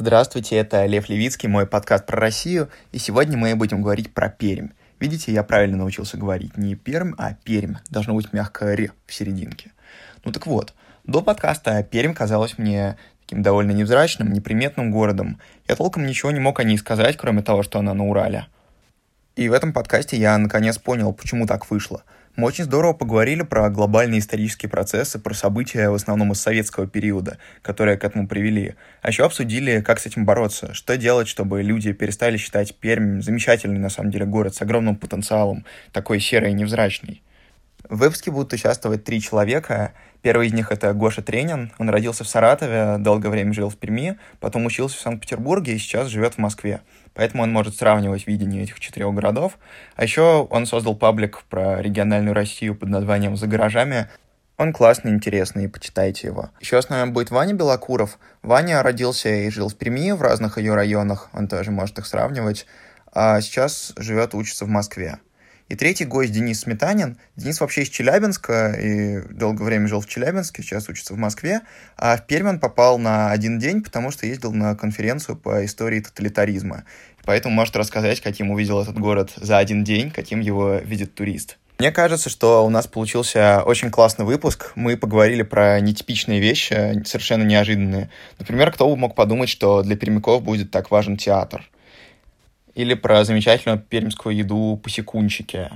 Здравствуйте, это Лев Левицкий, мой подкаст про Россию, и сегодня мы будем говорить про Пермь. Видите, я правильно научился говорить не Пермь, а Пермь. Должно быть мягкое «ре» в серединке. Ну так вот, до подкаста Пермь казалась мне таким довольно невзрачным, неприметным городом. Я толком ничего не мог о ней сказать, кроме того, что она на Урале. И в этом подкасте я наконец понял, почему так вышло – мы очень здорово поговорили про глобальные исторические процессы, про события в основном из советского периода, которые к этому привели. А еще обсудили, как с этим бороться, что делать, чтобы люди перестали считать Пермь замечательный, на самом деле, город с огромным потенциалом, такой серый и невзрачный. В выпуске будут участвовать три человека. Первый из них — это Гоша Тренин. Он родился в Саратове, долгое время жил в Перми, потом учился в Санкт-Петербурге и сейчас живет в Москве поэтому он может сравнивать видение этих четырех городов. А еще он создал паблик про региональную Россию под названием «За гаражами». Он классный, интересный, почитайте его. Еще с нами будет Ваня Белокуров. Ваня родился и жил в Перми, в разных ее районах, он тоже может их сравнивать, а сейчас живет учится в Москве. И третий гость Денис Сметанин. Денис вообще из Челябинска и долгое время жил в Челябинске, сейчас учится в Москве. А в Пермь он попал на один день, потому что ездил на конференцию по истории тоталитаризма. Поэтому может рассказать, каким увидел этот город за один день, каким его видит турист. Мне кажется, что у нас получился очень классный выпуск. Мы поговорили про нетипичные вещи, совершенно неожиданные. Например, кто бы мог подумать, что для пермяков будет так важен театр – или про замечательную пермскую еду посекунчики,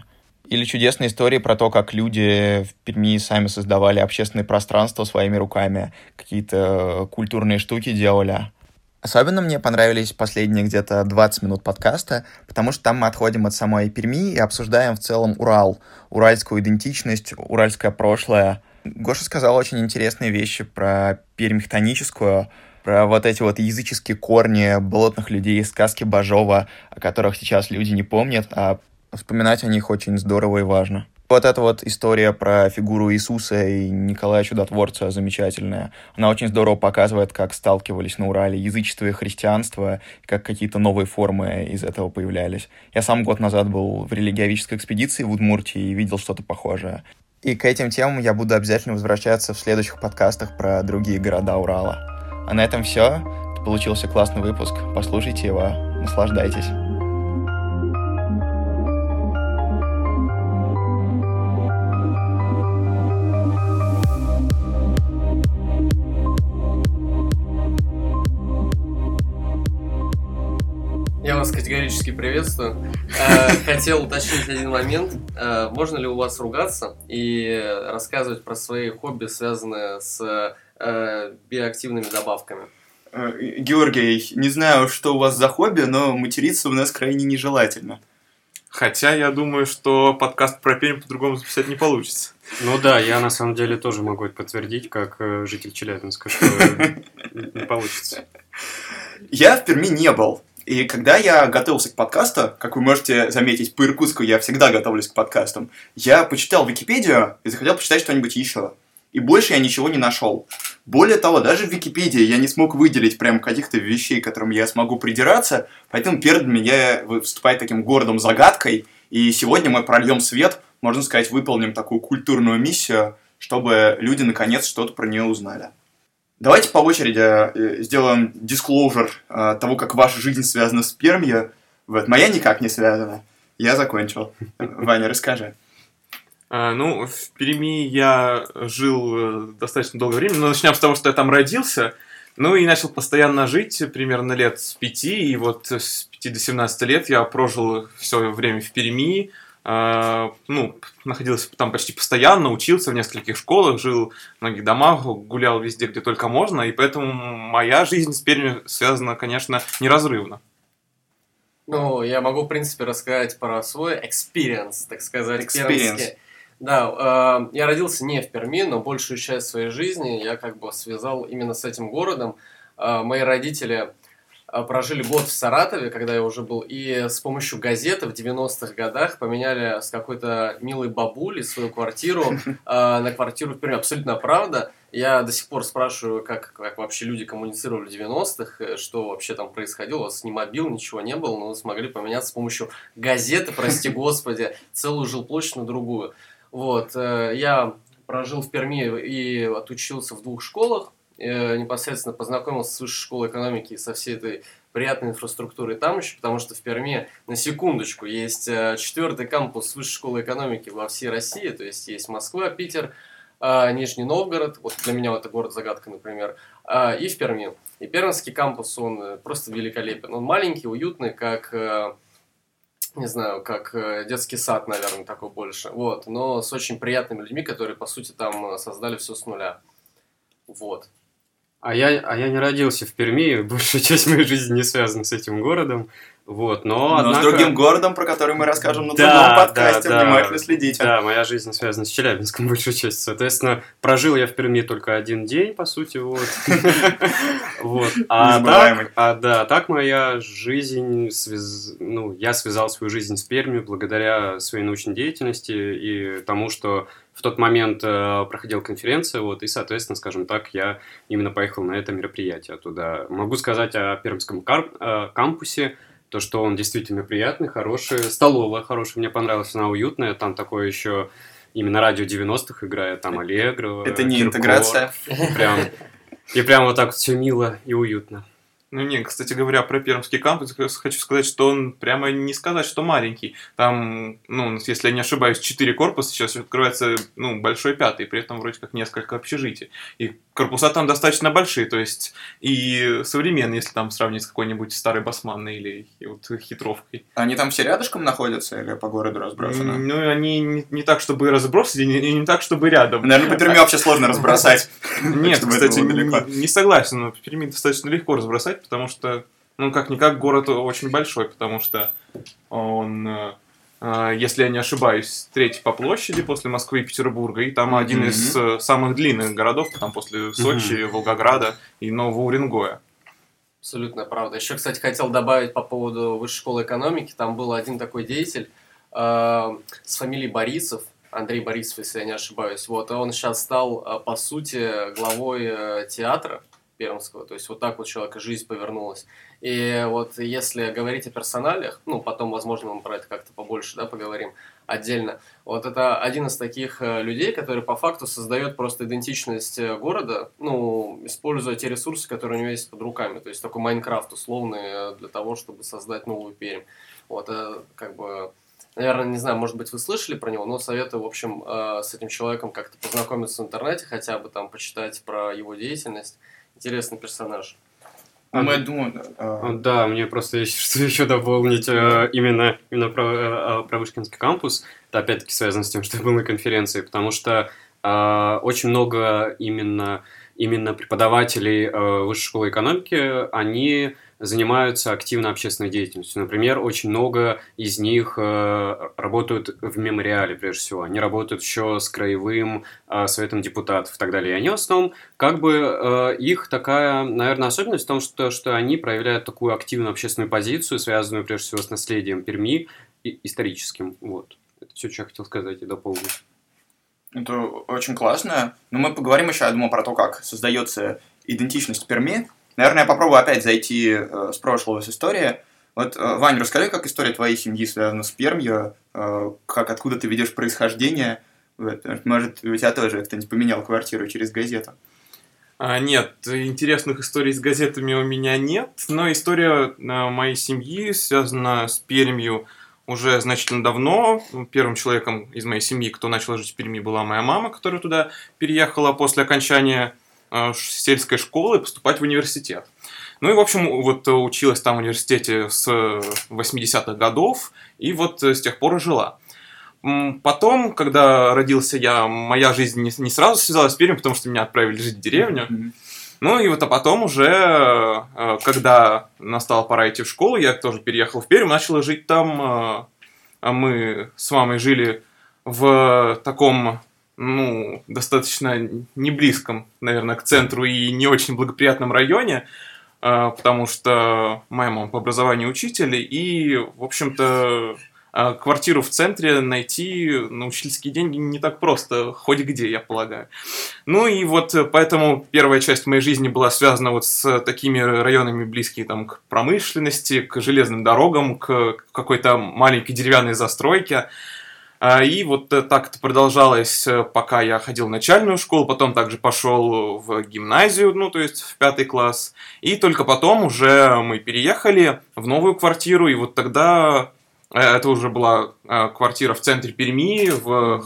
или чудесные истории про то, как люди в Перми сами создавали общественное пространство своими руками, какие-то культурные штуки делали. Особенно мне понравились последние где-то 20 минут подкаста, потому что там мы отходим от самой Перми и обсуждаем в целом Урал, уральскую идентичность, уральское прошлое. Гоша сказал очень интересные вещи про Пермь хтоническую, про вот эти вот языческие корни болотных людей сказки Бажова, о которых сейчас люди не помнят, а вспоминать о них очень здорово и важно. Вот эта вот история про фигуру Иисуса и Николая Чудотворца замечательная. Она очень здорово показывает, как сталкивались на Урале язычество и христианство, как какие-то новые формы из этого появлялись. Я сам год назад был в религиовической экспедиции в Удмуртии и видел что-то похожее. И к этим темам я буду обязательно возвращаться в следующих подкастах про другие города Урала. А на этом все. Получился классный выпуск. Послушайте его, наслаждайтесь. Я вас категорически приветствую. Э, хотел уточнить один момент. Э, можно ли у вас ругаться и рассказывать про свои хобби, связанные с э, биоактивными добавками. Э, Георгий, не знаю, что у вас за хобби, но материться у нас крайне нежелательно. Хотя я думаю, что подкаст про Пермь по-другому записать не получится. Ну да, я на самом деле тоже могу это подтвердить, как э, житель Челябинска, что не получится. Я в Перми не был. И когда я готовился к подкасту, как вы можете заметить, по Иркутску я всегда готовлюсь к подкастам, я почитал Википедию и захотел почитать что-нибудь еще. И больше я ничего не нашел. Более того, даже в Википедии я не смог выделить прям каких-то вещей, которым я смогу придираться, поэтому перед меня выступает таким городом загадкой, и сегодня мы прольем свет, можно сказать, выполним такую культурную миссию, чтобы люди наконец что-то про нее узнали. Давайте по очереди э, сделаем дисклоужер э, того, как ваша жизнь связана с Пермью. Вот, моя никак не связана. Я закончил. Ваня, расскажи. А, ну, в Перми я жил э, достаточно долгое время, но начнем с того, что я там родился. Ну и начал постоянно жить примерно лет с пяти, и вот с пяти до 17 лет я прожил все время в Перми, Uh, ну, находился там почти постоянно, учился в нескольких школах, жил в многих домах, гулял везде, где только можно, и поэтому моя жизнь с Пермью связана, конечно, неразрывно. Ну, я могу, в принципе, рассказать про свой experience, так сказать, experience. Да, э, я родился не в Перми, но большую часть своей жизни я как бы связал именно с этим городом. Э, мои родители э, прожили год в Саратове, когда я уже был, и с помощью газеты в 90-х годах поменяли с какой-то милой бабули свою квартиру э, на квартиру в Перми. Абсолютно правда. Я до сих пор спрашиваю, как, как вообще люди коммуницировали в 90-х, э, что вообще там происходило. У вас ни мобил, ничего не было, но вы смогли поменяться с помощью газеты, прости господи, целую жилплощадь на другую. Вот, э, я прожил в Перми и отучился в двух школах. э, непосредственно познакомился с высшей школой экономики и со всей этой приятной инфраструктурой там еще, потому что в Перми, на секундочку, есть э, четвертый кампус высшей школы экономики во всей России, то есть есть Москва, Питер, Нижний Новгород, вот для меня это город-загадка, например, и в Перми. И пермский кампус, он просто великолепен. Он маленький, уютный, как... Не знаю, как э, детский сад, наверное, такой больше. Вот, но с очень приятными людьми, которые, по сути, там э, создали все с нуля. Вот. А я, а я не родился в Перми, большая часть моей жизни не связана с этим городом. Вот, но, Но однако... с другим городом, про который мы расскажем на Да, другом подкасте, да, да. внимательно следите. Да, моя жизнь связана с Челябинском большую часть. Соответственно, прожил я в Перми только один день, по сути, вот. Вот. А так, а да, так моя жизнь, ну, я связал свою жизнь с Пермью благодаря своей научной деятельности и тому, что в тот момент э, проходила конференция, вот, и, соответственно, скажем так, я именно поехал на это мероприятие туда. Могу сказать о Пермском кар- э, кампусе, то, что он действительно приятный, хороший, столовая хорошая, мне понравилась, она уютная, там такое еще именно радио 90-х играет, там Аллегрова, Это не интеграция. Прям, и прям вот так вот все мило и уютно. Ну не, кстати говоря, про Пермский кампус хочу сказать, что он прямо не сказать, что маленький. Там, ну, если я не ошибаюсь, четыре корпуса, сейчас открывается, ну, большой пятый, при этом вроде как несколько общежитий. И корпуса там достаточно большие, то есть и современные, если там сравнить с какой-нибудь старой басманной или вот хитровкой. Они там все рядышком находятся или по городу разбросаны? Ну, они не, не так, чтобы разбросаны, и не, и не так, чтобы рядом. Наверное, по Перми вообще сложно разбросать. Нет, кстати, не, согласен, но Перми достаточно легко разбросать, потому что, ну, как-никак, город очень большой, потому что он, э, если я не ошибаюсь, третий по площади после Москвы и Петербурга, и там один Мгм. из э, самых длинных городов, там после Сочи, Волгограда и Нового Уренгоя. Абсолютно правда. Еще, кстати, хотел добавить по поводу высшей школы экономики. Там был один такой деятель э, с фамилией Борисов, Андрей Борисов, если я не ошибаюсь. Вот, он сейчас стал, э, по сути, главой э, театра Пермского. То есть вот так вот у человека жизнь повернулась. И вот если говорить о персоналиях, ну, потом, возможно, мы про это как-то побольше, да, поговорим отдельно. Вот это один из таких э, людей, который по факту создает просто идентичность э, города, ну, используя те ресурсы, которые у него есть под руками. То есть такой Майнкрафт условный э, для того, чтобы создать новую Пермь. Вот, как бы, наверное, не знаю, может быть, вы слышали про него, но советую, в общем, с этим человеком как-то познакомиться в интернете, хотя бы там почитать про его деятельность. Интересный персонаж. Ну, я думаю, да, А, Да, мне просто есть что еще дополнить э, именно, именно про, э, про Вышкинский кампус. Это опять-таки связано с тем, что я был на конференции, потому что э, очень много именно, именно преподавателей э, Высшей школы экономики, они занимаются активно общественной деятельностью. Например, очень много из них э, работают в мемориале, прежде всего. Они работают еще с краевым э, советом депутатов и так далее. И они в основном как бы э, их такая, наверное, особенность в том, что, что они проявляют такую активную общественную позицию, связанную прежде всего с наследием Перми и историческим. Вот. Это все, что я хотел сказать и дополнить. это очень классно. Но мы поговорим еще, я думаю, про то, как создается идентичность Перми. Наверное, я попробую опять зайти э, с прошлого, с истории. Вот, э, Вань, расскажи, как история твоей семьи связана с Пермью, э, как, откуда ты ведешь происхождение. Вот, может, у тебя тоже кто-нибудь поменял квартиру через газету. А, нет, интересных историй с газетами у меня нет, но история моей семьи связана с Пермью уже значительно давно. Первым человеком из моей семьи, кто начал жить в Перми, была моя мама, которая туда переехала после окончания сельской школы поступать в университет. Ну и, в общем, вот э, училась там в университете с э, 80-х годов, и вот э, с тех пор и жила. Потом, когда родился я, моя жизнь не, сразу связалась с Пермью, потому что меня отправили жить в деревню. Ну и вот, а потом уже, э, когда настала пора идти в школу, я тоже переехал в Пермь, начал жить там. а Мы с мамой жили в таком, ну, достаточно не близком, наверное, к центру и не очень благоприятном районе, э, потому что моя мама по образованию учитель, и, в общем-то, э, квартиру в центре найти на учительские деньги не так просто, хоть где, я полагаю. Ну и вот э, поэтому первая часть моей жизни была связана вот с такими районами, близкие там к промышленности, к железным дорогам, к какой-то маленькой деревянной застройке. А, и вот так это продолжалось, пока я ходил в начальную школу, потом также пошел в гимназию, ну, то есть в пятый класс. И только потом уже мы переехали в новую квартиру, и вот тогда это уже была квартира в центре Перми, в,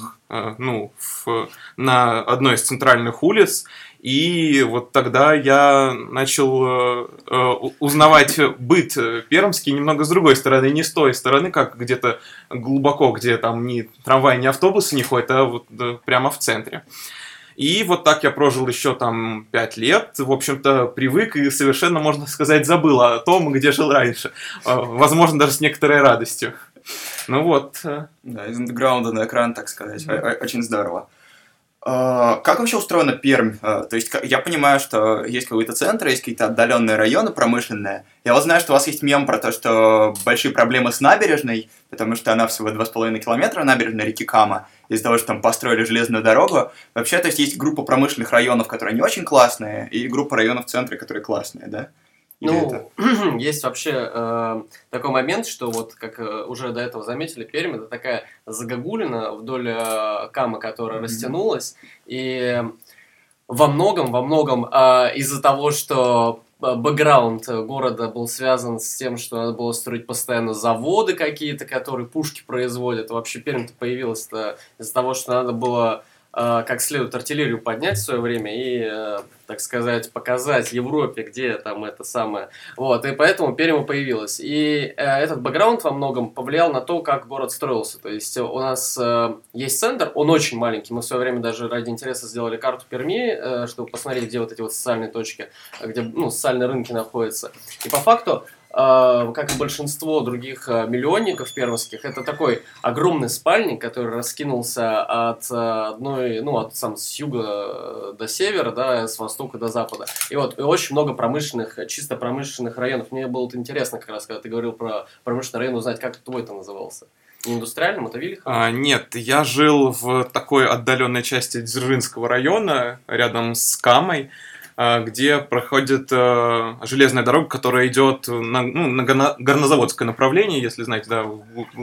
ну, в, на одной из центральных улиц. И вот тогда я начал э, э узнавать быт пермский немного с другой стороны, не с той стороны, как где-то глубоко, где там ни трамвай, ни автобусы не ходят, а вот э, прямо в центре. И вот так я прожил еще там пять лет, в общем-то, привык и совершенно, можно сказать, забыл о том, где жил раньше. Возможно, даже с некоторой радостью. Ну вот. Да, из андеграунда на экран, так сказать. Очень здорово. А, как вообще устроена Пермь? А, то есть я понимаю, что есть какой-то центр, есть какие-то отдаленные районы промышленные. Я вот знаю, что у вас есть мем про то, что большие проблемы с набережной, потому что она всего 2,5 километра набережной реки Кама, из-за того, что там построили железную дорогу. Вообще, то есть есть группа промышленных районов, которые не очень классные, и группа районов в центре, которые классные, да? Ну, есть вообще э, такой момент, что вот, как э, уже до этого заметили, Пермь это такая загогулина вдоль э, Камы, которая mm-hmm. растянулась, и во многом, во многом э, из-за того, что э, бэкграунд города был связан с тем, что надо было строить постоянно заводы какие-то, которые пушки производят. Вообще Пермь появилась из-за того, что надо было как следует артиллерию поднять в свое время и, э, так сказать, показать Европе, где там это самое. Вот, и поэтому Пермь появилась. И э, этот бэкграунд во многом повлиял на то, как город строился. То есть у нас есть центр, он очень маленький. Мы в свое время даже ради интереса сделали карту Перми, чтобы посмотреть, где вот эти вот социальные точки, где ну, социальные рынки находятся. И по факту как и большинство других а, миллионников пермских, это такой огромный спальник, который раскинулся от а, одной, ну, от сам с юга до севера, да, с востока до запада. И вот и очень много промышленных, чисто промышленных районов. Мне было интересно как раз, когда ты говорил про промышленный район, узнать, как твой это назывался. Не индустриальным, это Вилиха? А, нет, я жил в такой отдаленной части Дзержинского района, рядом с Камой. А, где проходит э, железная дорога, которая идет на, ну, на горнозаводское направление, если знаете, да,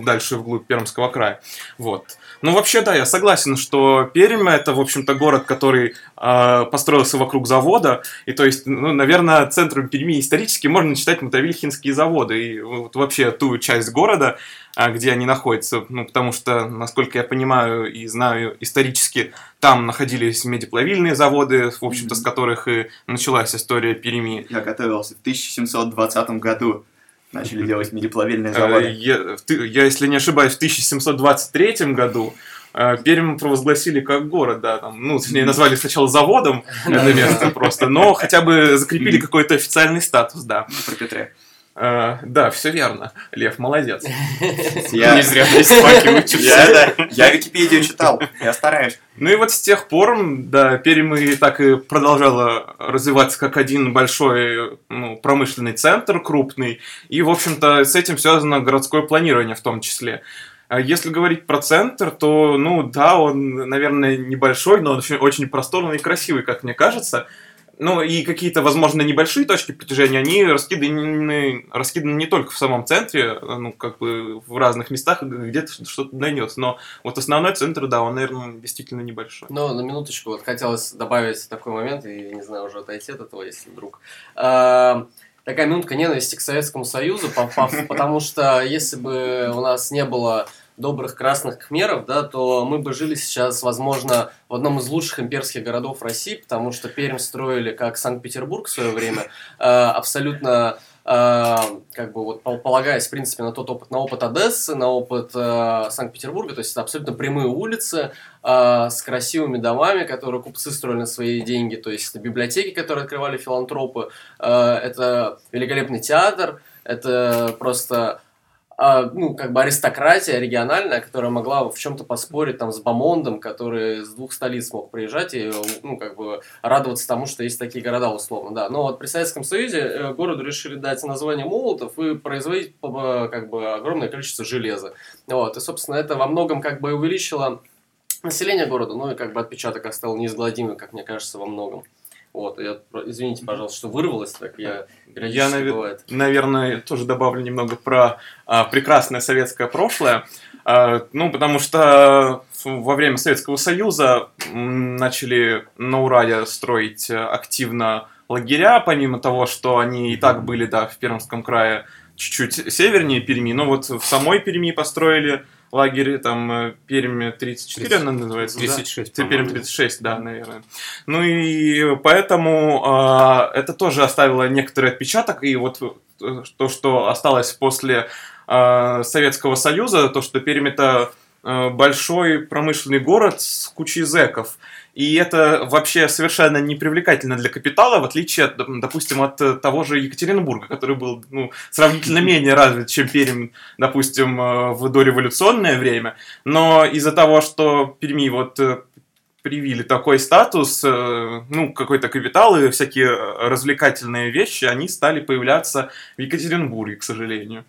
дальше вглубь Пермского края. Вот. Ну, вообще, да, я согласен, что Пермь это, в общем-то, город, который э, построился вокруг завода, и то есть, ну, наверное, центром Перми исторически можно считать мотовильхинские заводы, и вот вообще ту часть города, а, где они находятся, ну, потому что, насколько я понимаю и знаю исторически, там находились медиплавильные заводы, в общем-то, mm-hmm. с которых и началась история Перми. Я готовился в 1720 году. Начали делать медиплавильные э, заводы. Я, я, если не ошибаюсь, в 1723 году э, Пермь провозгласили как город, да, там, ну, точнее, назвали сначала заводом это место просто, но хотя бы закрепили какой-то официальный статус, да. Про Петре. Uh, да, все верно. Лев, молодец. Я не зря здесь смаки учишься. Я Википедию читал, я стараюсь. Ну и вот с тех пор, да, Пермь и так и продолжала развиваться как один большой ну, промышленный центр, крупный. И, в общем-то, с этим связано городское планирование в том числе. А если говорить про центр, то, ну да, он, наверное, небольшой, но он очень, очень просторный и красивый, как мне кажется. Ну и какие-то, возможно, небольшие точки притяжения, они раскиданы, раскиданы не только в самом центре, ну, как бы в разных местах, где-то что-то найдется. Но вот основной центр, да, он, наверное, действительно небольшой. Ну, на минуточку, вот хотелось добавить такой момент, и не знаю, уже отойти от этого, если вдруг. А, такая минутка ненависти к Советскому Союзу, потому что если бы у нас не было добрых красных кхмеров, да, то мы бы жили сейчас, возможно, в одном из лучших имперских городов России, потому что Пермь строили как Санкт-Петербург в свое время, э, абсолютно э, как бы вот полагаясь, в принципе, на тот опыт, на опыт Одессы, на опыт э, Санкт-Петербурга, то есть это абсолютно прямые улицы с красивыми домами, которые купцы строили на свои деньги, то есть это библиотеки, которые открывали филантропы, это великолепный театр, это просто ну, как бы аристократия региональная, которая могла в чем-то поспорить там с Бамондом, который с двух столиц мог приезжать и, ну, как бы радоваться тому, что есть такие города условно, да. Но вот при Советском Союзе э, городу решили дать название Молотов и производить как бы огромное количество железа. Вот, и, собственно, это во многом как бы увеличило население города, ну и как бы отпечаток оставил неизгладимый, как мне кажется, во многом. Вот, я, извините, пожалуйста, что вырвалось так, я Я, навер... наверное, тоже добавлю немного про а, прекрасное советское прошлое. А, ну, потому что во время Советского Союза начали на Урале строить активно лагеря, помимо того, что они и так были, да, в Пермском крае чуть-чуть севернее Перми, но вот в самой Перми построили лагерь, там, э, Пермь 34 30, она называется, 36, да? Пермь 36, да, наверное. Ну и поэтому э, это тоже оставило некоторый отпечаток, и вот э, то, что осталось после э, Советского Союза, то, что Пермь это э, большой промышленный город с кучей зэков. И это вообще совершенно не привлекательно для капитала, в отличие, от, допустим, от э, того же Екатеринбурга, который был ну, сравнительно менее развит, чем Пермь, допустим, э, в дореволюционное время. Но из-за того, что Перми вот э, привили такой статус, ну, какой-то капитал и всякие развлекательные вещи, они стали появляться в Екатеринбурге, к сожалению.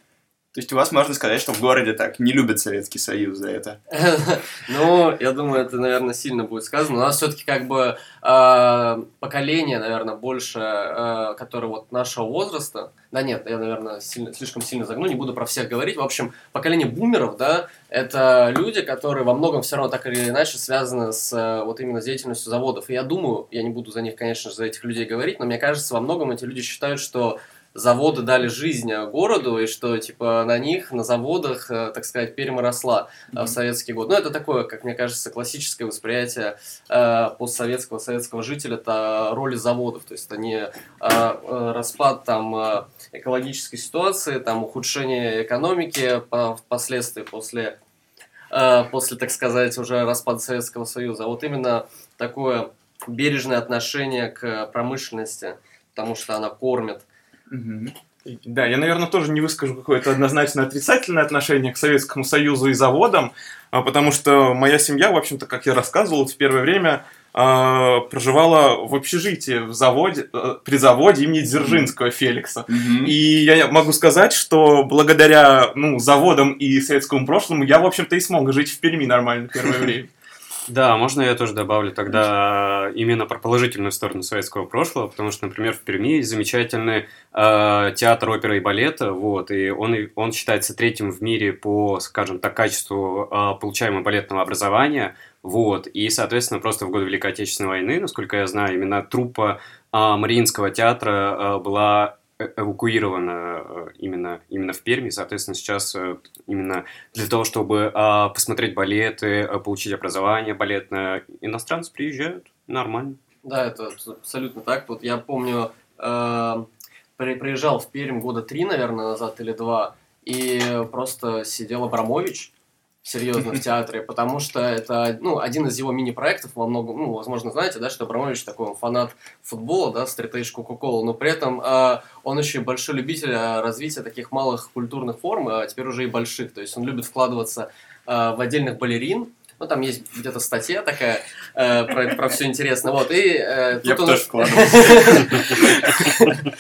То есть у вас можно сказать, что в городе так не любят Советский Союз за это? Ну, я думаю, это, наверное, сильно будет сказано. У нас все-таки как бы а, поколение, наверное, больше, а, которое вот нашего возраста. Да нет, я, наверное, слишком сильно загну, не буду про всех говорить. В общем, поколение бумеров, да, это люди, которые во многом все равно так или иначе связаны с вот именно с деятельностью заводов. И я думаю, я не буду за них, конечно же, за этих людей говорить, но мне кажется, во многом эти люди считают, что заводы дали жизнь городу, и что, типа, на них, на заводах, э, так сказать, Пермь росла mm-hmm. в советский год. Ну, это такое, как мне кажется, классическое восприятие э, постсоветского, советского жителя, это роли заводов, то есть это не э, э, распад там э, экологической ситуации, там ухудшение экономики по, впоследствии после, э, после, так сказать, уже распада Советского Союза, а вот именно такое бережное отношение к промышленности, потому что она кормит, да, я, наверное, тоже не выскажу какое-то однозначно отрицательное отношение к Советскому Союзу и заводам, а, потому что моя семья, в общем-то, как я рассказывал, в первое время э, проживала в общежитии в заводе, э, при заводе имени Дзержинского Феликса. Mm-hmm. И я могу сказать, что благодаря ну, заводам и советскому прошлому я, в общем-то, и смог жить в Перми нормально первое время. Да, можно я тоже добавлю тогда именно про положительную сторону советского прошлого, потому что, например, в Перми есть замечательный э, театр оперы и балета, вот, и он, он считается третьим в мире по, скажем так, качеству э, получаемого балетного образования, вот, и, соответственно, просто в годы Великой Отечественной войны, насколько я знаю, именно труппа э, Мариинского театра э, была эвакуирована э, именно, именно в Перми. Соответственно, сейчас э, именно для того, чтобы а, посмотреть балеты, получить образование балетное, иностранцы приезжают. Нормально. Да, это абсолютно так. Вот я помню, э, приезжал в Пермь года три, наверное, назад или два, и просто сидел Абрамович, серьезно в театре, потому что это ну, один из его мини-проектов во многом, ну, возможно, знаете, да, что Абрамович такой фанат футбола, да, стритейдж Кока-Кола, но при этом э, он еще и большой любитель а, развития таких малых культурных форм, а теперь уже и больших, то есть он любит вкладываться э, в отдельных балерин, ну, там есть где-то статья такая э, про, про все интересно. Вот, и, э, Я он... тоже.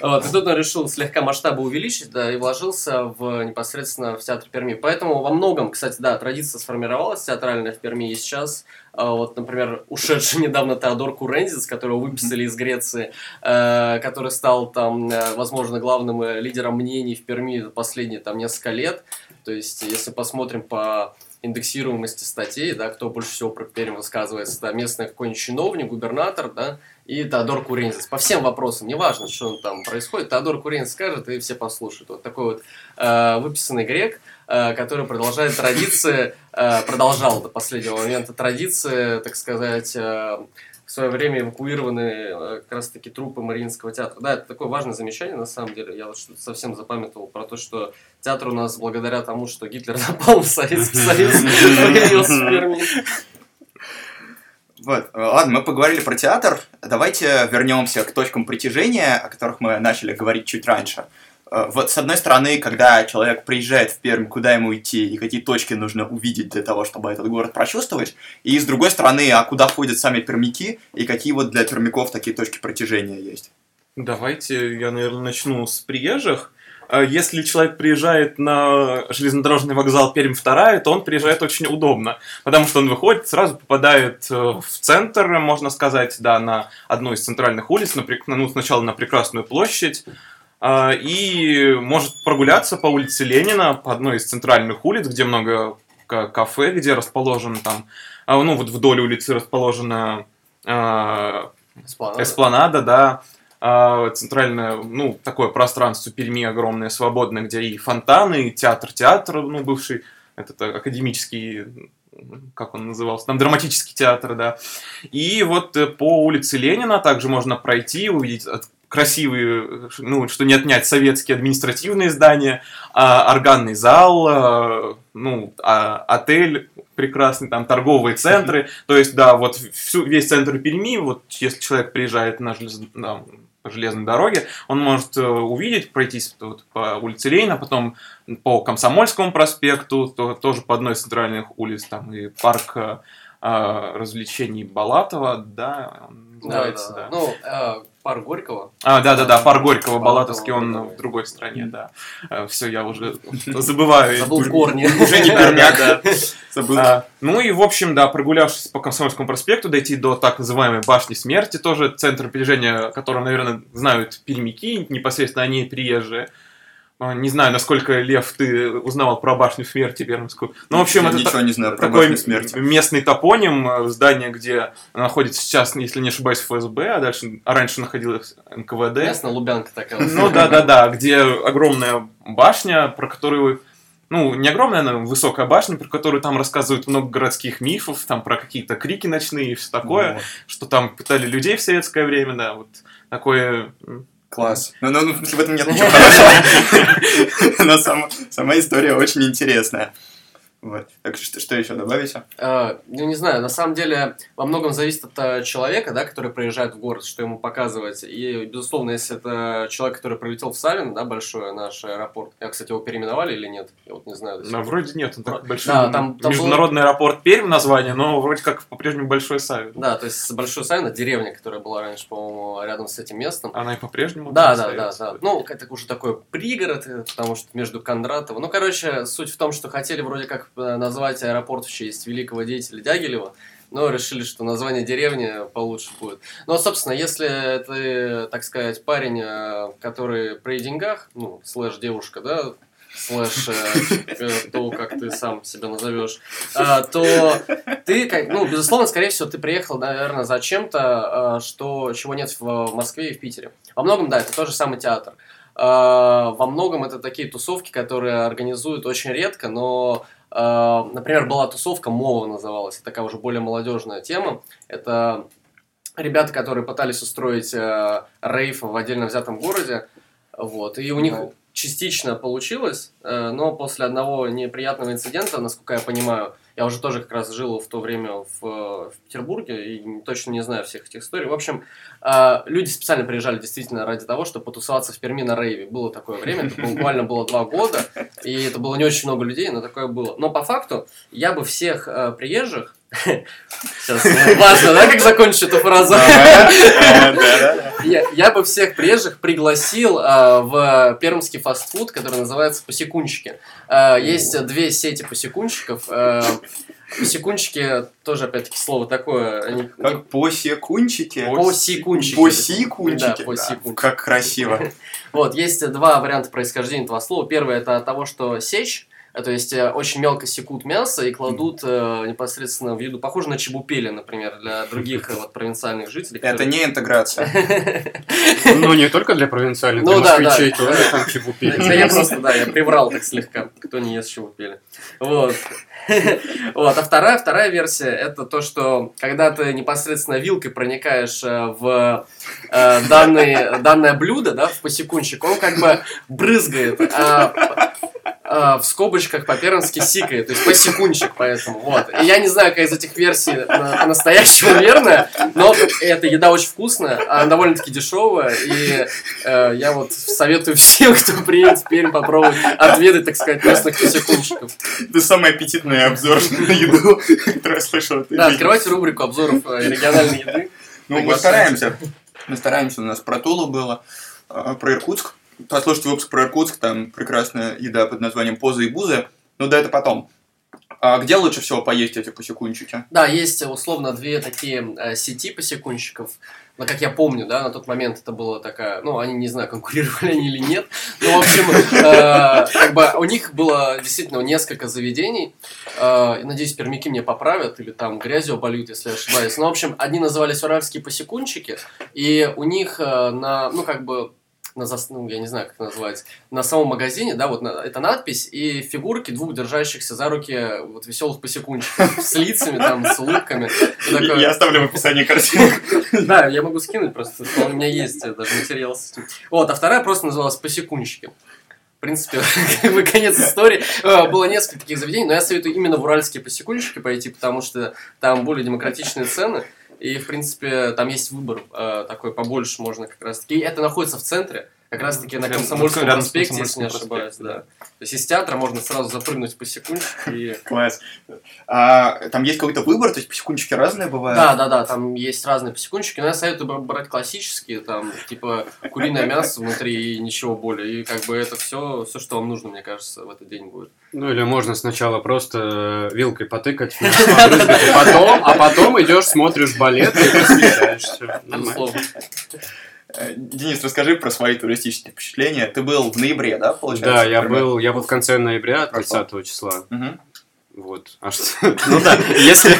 Вот, и тут он решил слегка масштабы увеличить, да, и вложился в, непосредственно в театр Перми. Поэтому во многом, кстати, да, традиция сформировалась театральная в Перми, и сейчас, э, вот, например, ушедший недавно Теодор Курензис, которого выписали из Греции, э, который стал там, э, возможно, главным лидером мнений в Перми последние там несколько лет. То есть, если посмотрим по индексируемости статей, да, кто больше всего про Пермь высказывается, да, местный какой-нибудь чиновник, губернатор, да, и Теодор Курензис. По всем вопросам, неважно, что там происходит, Теодор Курензис скажет, и все послушают. Вот такой вот э, выписанный грек, э, который продолжает традиции, э, продолжал до последнего момента традиции, так сказать, э, в свое время эвакуированы э, как раз-таки трупы Мариинского театра. Да, это такое важное замечание, на самом деле. Я вот что-то совсем запамятовал про то, что театр у нас благодаря тому, что Гитлер напал в Советский Союз, появился в Перми. Вот, ладно, мы поговорили про театр. Давайте вернемся к точкам притяжения, о которых мы начали говорить чуть раньше. Э, вот с одной стороны, когда человек приезжает в Пермь, куда ему идти и какие точки нужно увидеть для того, чтобы этот город прочувствовать, и с другой стороны, а куда ходят сами пермяки и какие вот для пермяков такие точки протяжения есть. Давайте я, наверное, начну с приезжих. Э, если человек приезжает на железнодорожный вокзал Пермь 2, то он приезжает очень удобно, потому что он выходит, сразу попадает э, в центр, можно сказать, да, на одну из центральных улиц, на, ну, сначала на Прекрасную площадь, и может прогуляться по улице Ленина, по одной из центральных улиц, где много кафе, где расположен там, а, ну вот вдоль улицы расположена Эспланада, Эспланада да, центральное, ну, такое пространство Перми огромное, свободное, где и фонтаны, и театр-театр, ну, бывший, этот академический как он назывался, там драматический театр, да. И вот э, по улице Ленина также можно пройти, увидеть красивые, ну, что не отнять, советские административные здания, а, органный зал, а, ну, а, отель прекрасный, там торговые центры. То есть, да, вот всю, весь центр Перми, вот если человек приезжает на желез... да, по железной дороге, он может э, увидеть, пройтись вот, по улице Ленина, потом по Комсомольскому проспекту, то, тоже по одной из центральных улиц, там и парк э, а, развлечений Балатова, да, называется, да. да. да. Ну, э, Парк Горького. А, да, да, да, парк Горького, Балатовский, он в другой стране, да. Э, Все, я уже забываю. Забыл корни. Уже не пермяк. Забыл. А, ну и, в общем, да, прогулявшись по Комсомольскому проспекту, дойти до так называемой Башни Смерти, тоже центр передвижения, который, наверное, знают пермяки, непосредственно они приезжие. А, не знаю, насколько, Лев, ты узнавал про башню смерти Пермскую. Ну, в общем, Я это ничего не знаю про такой башню смерти. местный топоним, э, здание, где находится сейчас, если не ошибаюсь, ФСБ, а дальше, а раньше находилось НКВД. Местная Лубянка такая. Ну, да-да-да, где огромная башня, про которую ну, не огромная, но высокая башня, про которую там рассказывают много городских мифов, там про какие-то крики ночные и все такое, Вот. что там пытали людей в советское время, да, вот такое Класс. Ну, ну, ну, в этом нет ничего хорошего. Но сама, сама история очень интересная. Вот. Так что, что еще добавите? Э, ну, не знаю, на самом деле во многом зависит от э, человека, да, который приезжает в город, что ему показывать. И, безусловно, если это человек, который прилетел в Савин, да, большой наш аэропорт. Я, кстати, его переименовали или нет? Я вот не знаю. Ну, вроде нет, он такой большой. Да, там- там Международный аэропорт Пермь название, но вроде как по-прежнему Большой Савин. Да, то есть Большой Савин, это деревня, которая была раньше, по-моему, рядом с этим местом. Она и по-прежнему Да, да, да, да. Ну, это уже такой пригород, э, потому что между Кондратово. Ну, короче, суть в том, что хотели вроде как назвать аэропорт в честь великого деятеля Дягилева, но решили, что название деревни получше будет. Но, собственно, если ты, так сказать, парень, э, который при деньгах, ну, слэш девушка, да, слэш э, э, то, как ты сам себя назовешь, а, то ты, как, ну, безусловно, скорее всего, ты приехал, наверное, за чем-то, а, что, чего нет в Москве и в Питере. Во многом, да, это тот же самый театр. Во многом это такие тусовки, которые организуют очень редко, но, например, была тусовка Мова называлась, такая уже более молодежная тема. Это ребята, которые пытались устроить э, рейв в отдельно взятом городе, вот, и у них частично получилось, э, но после одного неприятного инцидента, насколько я понимаю, я уже тоже как раз жил в то время в, э, в Петербурге и точно не знаю всех этих историй. В общем, э, люди специально приезжали действительно ради того, чтобы потусоваться в Перми на рейве. Было такое время, это буквально было два года, и это было не очень много людей, но такое было. Но по факту я бы всех э, приезжих Сейчас важно, да, как закончить эту фразу? Да-да-да. Я, я бы всех приезжих пригласил э, в пермский фастфуд, который называется «Посекунчики». Э, есть две сети посекунчиков. Э, посекунчики, тоже, опять-таки, слово такое. Они, Как посекунчики. Посекунчики. Посекунчики. Да, Да, посекунчики. Как красиво. Вот, есть два варианта происхождения этого слова. Первый это от того, что сечь, э, то есть э, очень мелко секут мясо и кладут э, непосредственно в еду. Похоже на чебупели, например, для других э, вот, провинциальных жителей. Это не интеграция. Ну, не только для провинциальных, Ну, для да, москвичей да. тоже там чебупели. Я просто, да, я приврал так слегка, кто не ест чебупели. Вот. Вот, а вторая, вторая версия, это то, что когда ты непосредственно вилкой проникаешь э, в э, данный, данное блюдо, да, в посекунчик, он как бы брызгает, а, а, в скобочках по-пермски сикает, то есть посекунчик, поэтому, вот. И я не знаю, какая из этих версий на- по-настоящему верная, но эта еда очень вкусная, она довольно-таки дешевая, и э, я вот советую всем, кто приедет в Пермь, попробовать отведать, так сказать, местных посекунчиков. Это самый аппетитный обзор на еду, который я слышал. Да, открывайте рубрику обзоров э, региональной еды. Ну, мы стараемся. Мы стараемся, у нас про Тулу было, а, про Иркутск. Послушайте выпуск про Иркутск, там прекрасная еда под названием Поза и Буза. Ну да, это потом. А где лучше всего поесть эти посекунчики? Да, есть условно две такие э, сети посекунчиков. Но как я помню, да, на тот момент это было такая, ну, они не знаю, конкурировали они или нет. Ну, в общем, э, как бы у них было действительно несколько заведений. Э, надеюсь, пермяки мне поправят или там грязью обольют, если я ошибаюсь. Но, в общем, одни назывались уральские посекунчики, и у них э, на, ну, как бы на зас... ну, я не знаю, как называется, на самом магазине, да, вот на... это надпись и фигурки двух держащихся за руки вот веселых посекунчиков с лицами, там, с улыбками. Я оставлю в описании картинку. Да, я могу скинуть просто, у меня есть даже материал с этим. Вот, а вторая просто называлась посекунчики. В принципе, как бы конец истории. Э, было несколько таких заведений, но я советую именно в уральские посекунчики пойти, потому что там более демократичные цены. И, в принципе, там есть выбор э, такой побольше можно как раз таки. И это находится в центре, как раз таки на Комсомольском проспекте, если не ошибаюсь, да. То есть из театра можно сразу запрыгнуть по секундчике и... Класс. А, там есть какой-то выбор, то есть посекундчики разные бывают? Да, да, да, там есть разные посекундчики, но я советую брать классические, там, типа, куриное мясо внутри и ничего более. И как бы это все, все, что вам нужно, мне кажется, в этот день будет. Ну или можно сначала просто э, вилкой потыкать, потом, а потом идешь, смотришь балет и просвещаешься. Э, Денис, расскажи про свои туристические впечатления. Ты был в ноябре, да, получается? Да, я был, я был в конце ноября, 30 числа. Вот. А что? Ну да, если,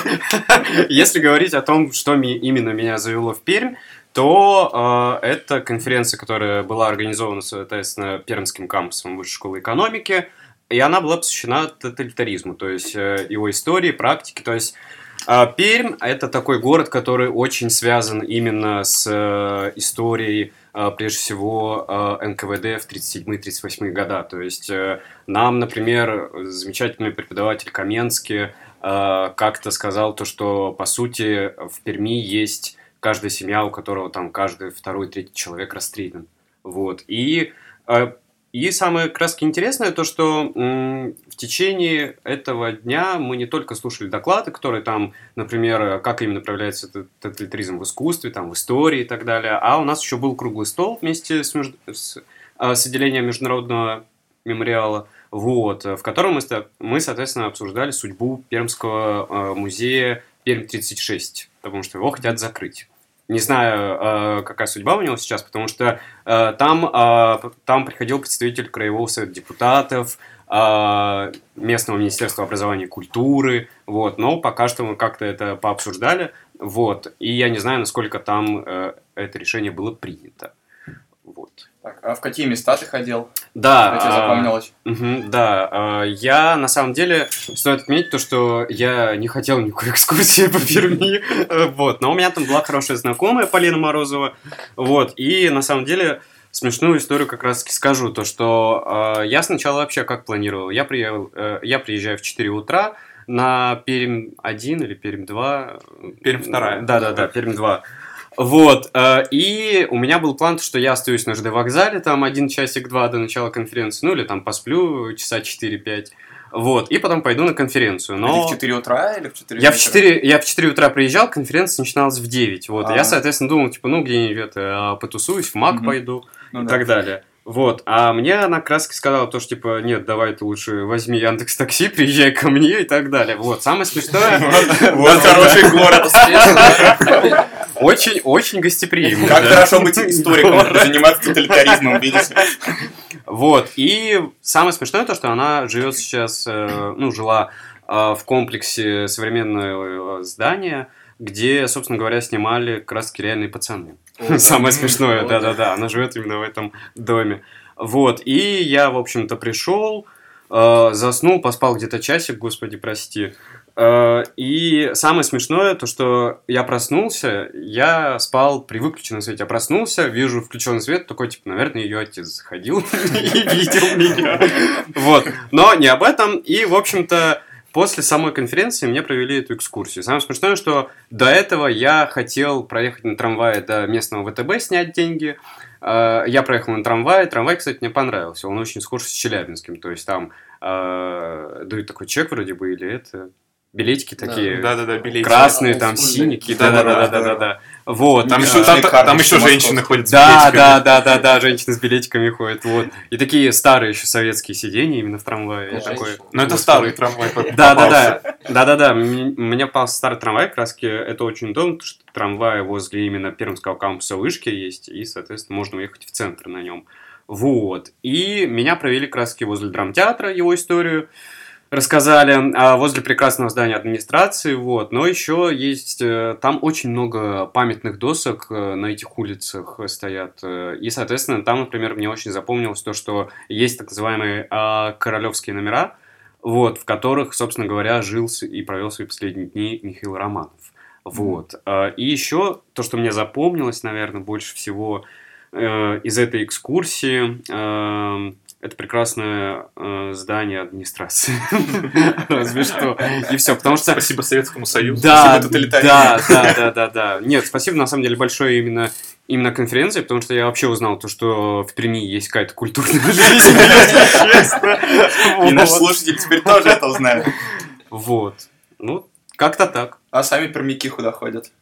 если говорить о том, что именно меня завело в Пермь, то э, это конференция, которая была организована, соответственно, Пермским кампусом Высшей школы экономики, и она была посвящена тоталитаризму, то есть э, его истории, практике, то есть а Пермь – это такой город, который очень связан именно с э, историей, э, прежде всего, э, НКВД в 37-38 года. То есть нам, например, замечательный преподаватель Каменский как-то сказал то, что, по сути, в Перми есть каждая семья, у которого там каждый второй, третий человек расстрелян. Вот. И и самое краски интересное то, что в течение этого дня мы не только слушали доклады, которые там, например, как именно проявляется этот тоталитаризм в искусстве, там, в истории и так далее, а у нас еще был круглый стол вместе с, между... с, а, с отделением международного мемориала, вот, в котором мы, мы, соответственно, обсуждали судьбу Пермского а, музея Пермь-36, потому что его хотят закрыть. Не знаю, э, какая судьба у него сейчас, потому что э, там, э, там приходил представитель Краевого совета депутатов, местного Министерства образования и культуры, вот, но пока что мы как-то это пообсуждали, вот, и я не знаю, насколько там это решение было принято. Так, а в какие места ты ходил? Да. Что тебе запомнилось? Угу, да, а, я на самом деле, стоит отметить то, что я не хотел никакой экскурсии по Перми, вот, но у меня там была хорошая знакомая Полина Морозова, вот, и на самом деле смешную историю как раз скажу, то, что э, я сначала вообще как планировал, я, приехал, э, я приезжаю в 4 утра на Пермь 1 или Пермь 2. Пермь 2. Да-да-да, Пермь 2. Вот, э, и у меня был план, что я остаюсь на ЖД вокзале, там один часик-два до начала конференции, ну или там посплю часа 4-5. Вот, и потом пойду на конференцию. Но... А в 4 утра или в 4 я в 4, я в 4 утра приезжал, конференция начиналась в 9. Вот, А-а-а. я, соответственно, думал, типа, ну, где-нибудь это, потусуюсь, в МАК угу. пойду ну, и да. так далее. Вот, а мне она краски сказала то, что, типа, нет, давай ты лучше возьми Яндекс Такси, приезжай ко мне и так далее. Вот, самое смешное... Вот хороший город. Очень, очень гостеприимный. Как хорошо быть историком, заниматься тоталитаризмом, видите? Вот, и самое смешное то, что она живет сейчас, э, ну, жила э, в комплексе современного здания, где, собственно говоря, снимали краски реальные пацаны. Самое смешное, да-да-да, она живет именно в этом доме. Вот, и я, в общем-то, пришел, э, заснул, поспал где-то часик, господи, прости. Э, и самое смешное, то, что я проснулся, я спал при выключенном свете. Я проснулся, вижу включенный свет, такой, типа, наверное, ее отец заходил и видел меня. Вот, но не об этом. И, в общем-то, После самой конференции мне провели эту экскурсию. Самое смешное, что до этого я хотел проехать на трамвае до местного ВТБ, снять деньги. Э, я проехал на трамвае. Трамвай, кстати, мне понравился. Он очень схож с Челябинским. То есть там э, дают такой чек вроде бы, или это билетики такие. Да, да, да, билетики. Красные, там, синики. Да, да, да, да, да, да. Вот. Там еще, там, там еще женщины ходят с Да, билетиками. да, да, да, да, женщины с билетиками ходят, вот. И такие старые еще советские сиденья именно в трамвае. Ну, такое. женщины. Но это старый трамвай Да, да, да. Да, да, да. Меня попался старый трамвай, как раз это очень удобно, потому что трамвай возле именно Пермского кампуса Вышки есть, и, соответственно, можно уехать в центр на нем. Вот. И меня провели раз возле драмтеатра, его историю рассказали, а возле прекрасного здания администрации, вот. Но еще есть, э, там очень много памятных досок э, на этих улицах стоят. э, И, соответственно, там, например, мне очень запомнилось то, что есть так называемые а, королевские номера, вот, в которых, собственно говоря, жил и провел свои последние дни Михаил Романов. Вот. А, И еще то, что мне запомнилось, наверное, больше всего из этой экскурсии, э, это прекрасное э, здание администрации. Разве что. И все, потому что... Спасибо Советскому Союзу. Да, Спасибо да, да, да, да, да. Нет, спасибо, на самом деле, большое именно именно конференции, потому что я вообще узнал то, что в Перми есть какая-то культурная жизнь. И наши слушатели теперь тоже это узнают. Вот. Ну, как-то так. А сами пермяки куда ходят?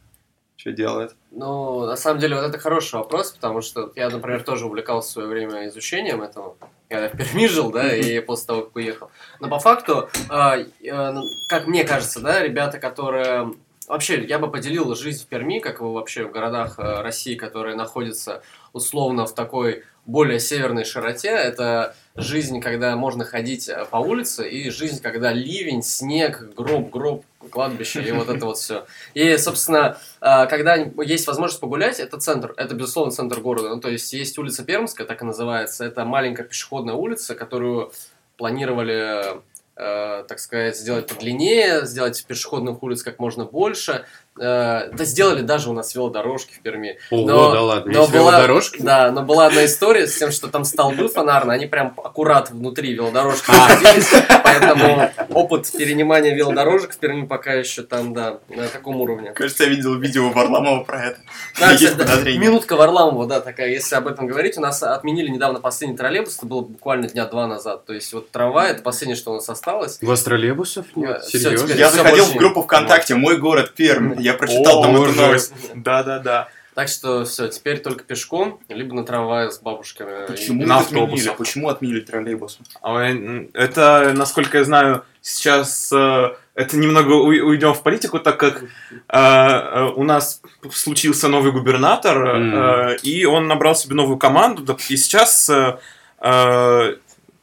Что делают? Ну, на самом деле, вот это хороший вопрос, потому что я, например, тоже увлекался в свое время изучением этого. Я в Перми жил, да, и после того, как уехал. Но по факту, э, э, как мне кажется, да, ребята, которые... Вообще, я бы поделил жизнь в Перми, как и вообще в городах э, России, которые находятся условно в такой более северной широте. Это жизнь, когда можно ходить э, по улице, и жизнь, когда ливень, снег, гроб, гроб, кладбище, и вот это вот все. И, собственно, а, когда есть возможность погулять, это центр, это, безусловно, центр города. Ну, то есть, есть улица Пермская, так и называется. Это маленькая пешеходная улица, которую планировали, э, так сказать, сделать подлиннее, сделать пешеходных улиц как можно больше. Э, да сделали даже у нас велодорожки в Перми. Ого, Но- да ладно, но есть была- велодорожки? Да, но была одна история с тем, что там столбы фонарные, они прям аккурат внутри велодорожки А. находились, поэтому опыт перенимания велодорожек в Перми пока еще там, да, на таком уровне. Кажется, я видел видео Варламова про это. Да, кстати, да, минутка Варламова, да, такая, если об этом говорить. У нас отменили недавно последний троллейбус, это было буквально дня два назад. То есть вот трамвай, это последнее, что у нас осталось. У вас троллейбусов нет? Серьезно? Я заходил в группу ВКонтакте «Мой город Пермь». Я прочитал О, там эту новость. Да-да-да. Так что все, теперь только пешком, либо на трамвае с бабушками. Почему И- На их отменили? автобусах. Почему отменили троллейбусы? А, м, Это, насколько я знаю, сейчас э, это немного уйдем в политику, так как э, э, у нас случился новый губернатор, э, Мгм. и он набрал себе новую команду, и сейчас э, э,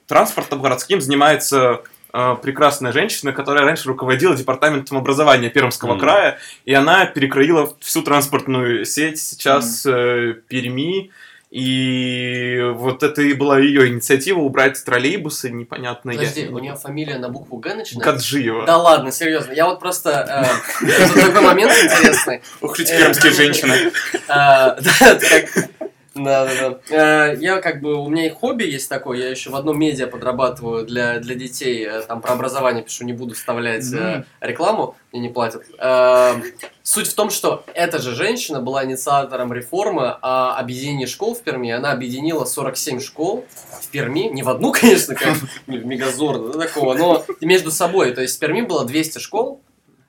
транспортом городским занимается э, прекрасная женщина, которая раньше руководила департаментом образования Пермского Мгм. края, и она перекроила всю транспортную сеть сейчас э, Перми, и вот это и была ее инициатива убрать троллейбусы, непонятно. я- Подожди, у нее фамилия на букву Г начинается? Гаджиева. Да ладно, серьезно. Я вот просто... э, такой момент интересный. Ух, эти пермские женщины. А, Да. Да, да, Я как бы, у меня и хобби есть такое, я еще в одном медиа подрабатываю для, для детей, э, там про образование пишу, не буду вставлять Мгм. рекламу, мне не платят. Э, Суть в том, что эта же женщина была инициатором реформы о объединении школ в Перми, она объединила 47 школ в Перми, не в одну, конечно, как не в Мегазор, да, такого, но между собой, то есть в Перми было 200 школ,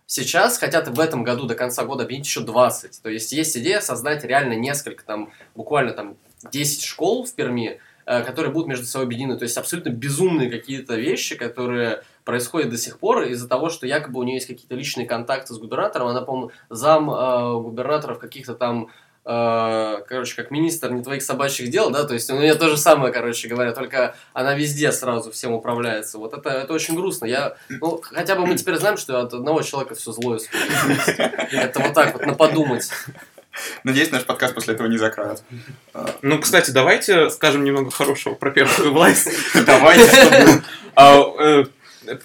Сейчас хотят в этом году до конца года объединить еще 20. То есть есть идея создать реально несколько, там, буквально там 10 школ в Перми, э, которые будут между собой объединены. То есть абсолютно безумные какие-то вещи, которые происходят до сих пор из-за того, что якобы у нее есть какие-то личные контакты с губернатором. Она, по-моему, зам э, губернатора в каких-то там короче, как министр не твоих собачьих дел, да, то есть у нее то же самое, короче говоря, только она везде сразу всем управляется. Вот это, это очень грустно. Я, ну, хотя бы мы теперь знаем, что от одного человека все злое. Это вот так вот, на подумать. Надеюсь, наш подкаст после этого не закроют. Ну, кстати, давайте скажем немного хорошего про пермскую власть. Давайте, чтобы... А, э,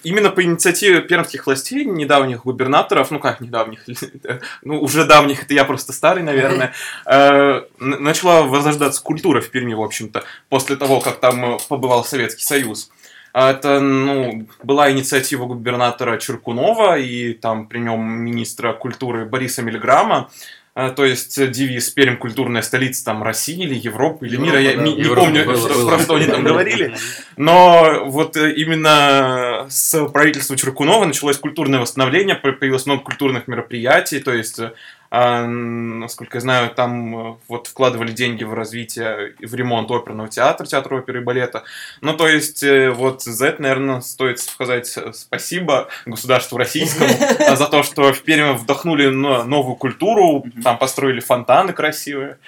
Именно по инициативе пермских властей, недавних губернаторов, ну как недавних, ну уже давних, это я просто старый, наверное, э, начала возрождаться культура в Перми, в общем-то, после того, как там э, побывал Советский Союз. А Это, ну, была инициатива губернатора Черкунова и там при нем министра культуры Бориса Мильграма. А, То есть э, девиз «Пермь – культурная столица там, России или Европы или мира». Я Европа, не, не Европа, помню, было, что- было. про что они там говорили. Но вот э, именно с правительства Черкунова началось культурное восстановление, по- появилось много культурных мероприятий, то есть э, А, насколько я знаю, там вот вкладывали деньги в развитие, в ремонт оперного театра, театра оперы и балета. Ну, то есть, вот за это, наверное, стоит сказать спасибо государству российскому за то, что в Перми вдохнули новую культуру, там построили фонтаны красивые.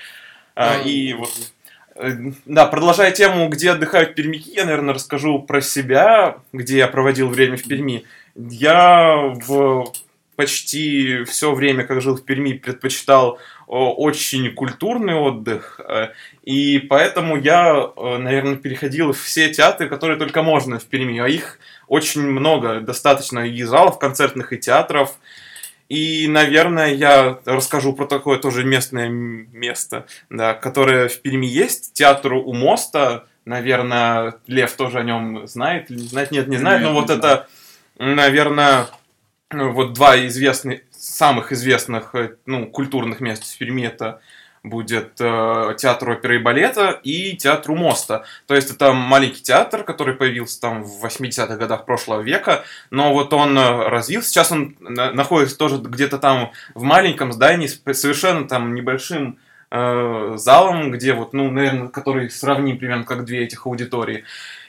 А, и вот Э, да, продолжая тему, где отдыхают пермяки, я, наверное, расскажу про себя, где я проводил время в Перми. Я в почти все время, как жил в Перми, предпочитал очень культурный отдых, э, и поэтому я, э, наверное, переходил в все театры, которые только можно в Перми, а их очень много, достаточно и залов концертных, и театров, и, наверное, я расскажу про такое тоже местное место, да, которое в Перми есть, театр у моста. Наверное, Лев тоже о нем знает. Знает, нет, не знает, нет, но вот знаю. это, наверное, вот два известных, самых известных ну, культурных мест в Перми это будет э, театр оперы и балета и театр у моста. То есть это маленький театр, который появился там в 80-х годах прошлого века, но вот он э, развился. Сейчас он находится тоже где-то там в маленьком здании совершенно там небольшим э, залом, где вот, ну, наверное, который сравним примерно как две этих аудитории.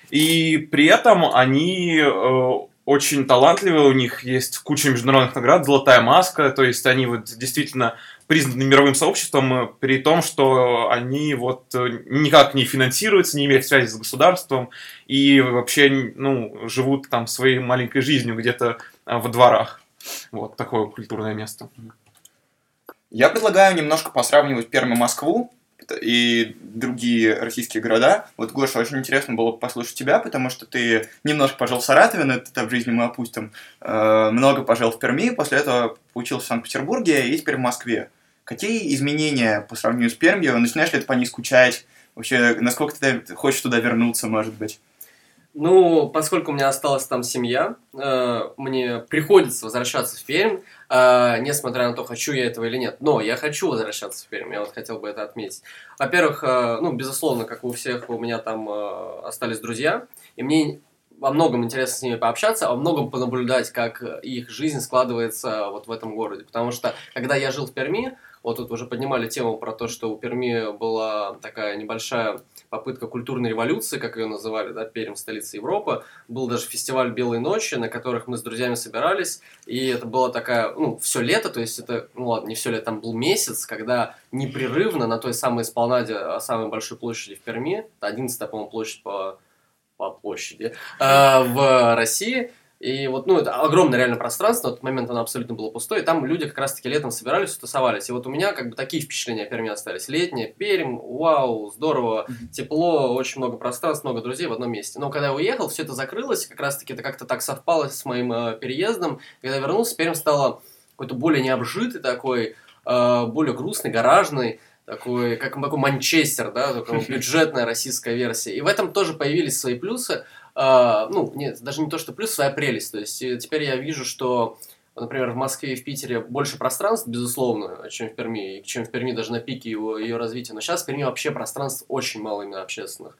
И при этом они э, очень талантливые, у них есть куча международных наград, золотая маска, то есть они вот действительно признаны мировым сообществом, э, при том, что они вот э, никак не финансируются, не имеют связи с государством и вообще, ну, живут там своей маленькой жизнью где-то э, во дворах. Вот такое культурное место. Я предлагаю немножко посравнивать Пермь и Москву и другие российские города. Вот, Гоша, очень интересно было послушать тебя, потому что ты немножко пожил в Саратове, но это в жизни мы опустим, много пожил в Перми, после этого учился в Санкт-Петербурге и теперь в Москве. Какие изменения по сравнению с Пермью? Начинаешь ли ты по ней скучать? Вообще, насколько ты хочешь туда вернуться, может быть? Ну, поскольку у меня осталась там семья, э, мне приходится возвращаться в Пермь, э, несмотря на то, хочу я этого или нет. Но я хочу возвращаться в Пермь, я вот хотел бы это отметить. Во-первых, э, ну, безусловно, как у всех, у меня там э, остались друзья, и мне во многом интересно с ними пообщаться, во многом понаблюдать, как их жизнь складывается вот в этом городе. Потому что, когда я жил в Перми, вот тут уже поднимали тему про то, что у Перми была такая небольшая попытка культурной революции, как ее называли, да, Пермь, столица Европы. Был даже фестиваль «Белые ночи», на которых мы с друзьями собирались, и это было такая, ну, все лето, то есть это, ну ладно, не все лето, там был месяц, когда непрерывно на той самой эспланаде, а, самой большой площади в Перми, это 11 по-моему, площадь по, по площади, э, в России, и вот, ну, это огромное реально пространство, в тот момент оно абсолютно было пустое, и там люди как раз-таки летом собирались, тусовались. И вот у меня как бы такие впечатления о Перми остались. Летнее, Пермь, вау, здорово, тепло, очень много пространств, много друзей в одном месте. Но когда я уехал, все это закрылось, как раз-таки это как-то так совпало с моим э, переездом. Когда я вернулся, Пермь стала какой-то более необжитый такой, э, более грустный, гаражный такой, как такой Манчестер, да, такая бюджетная российская версия. И в этом тоже появились свои плюсы. Uh, ну, нет, даже не то, что плюс, своя прелесть. То есть э, теперь я вижу, что, например, в Москве и в Питере больше пространств, безусловно, чем в Перми, и чем в Перми даже на пике его, ее развития. Но сейчас в Перми вообще пространств очень мало именно общественных.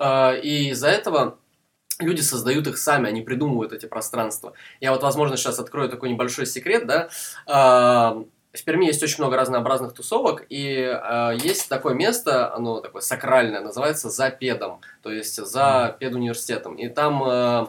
Uh, и из-за этого люди создают их сами, они придумывают эти пространства. Я вот, возможно, сейчас открою такой небольшой секрет, да. В Перми есть очень много разнообразных тусовок, и э, есть такое место, оно такое сакральное, называется «За педом», то есть «За педуниверситетом». И там э,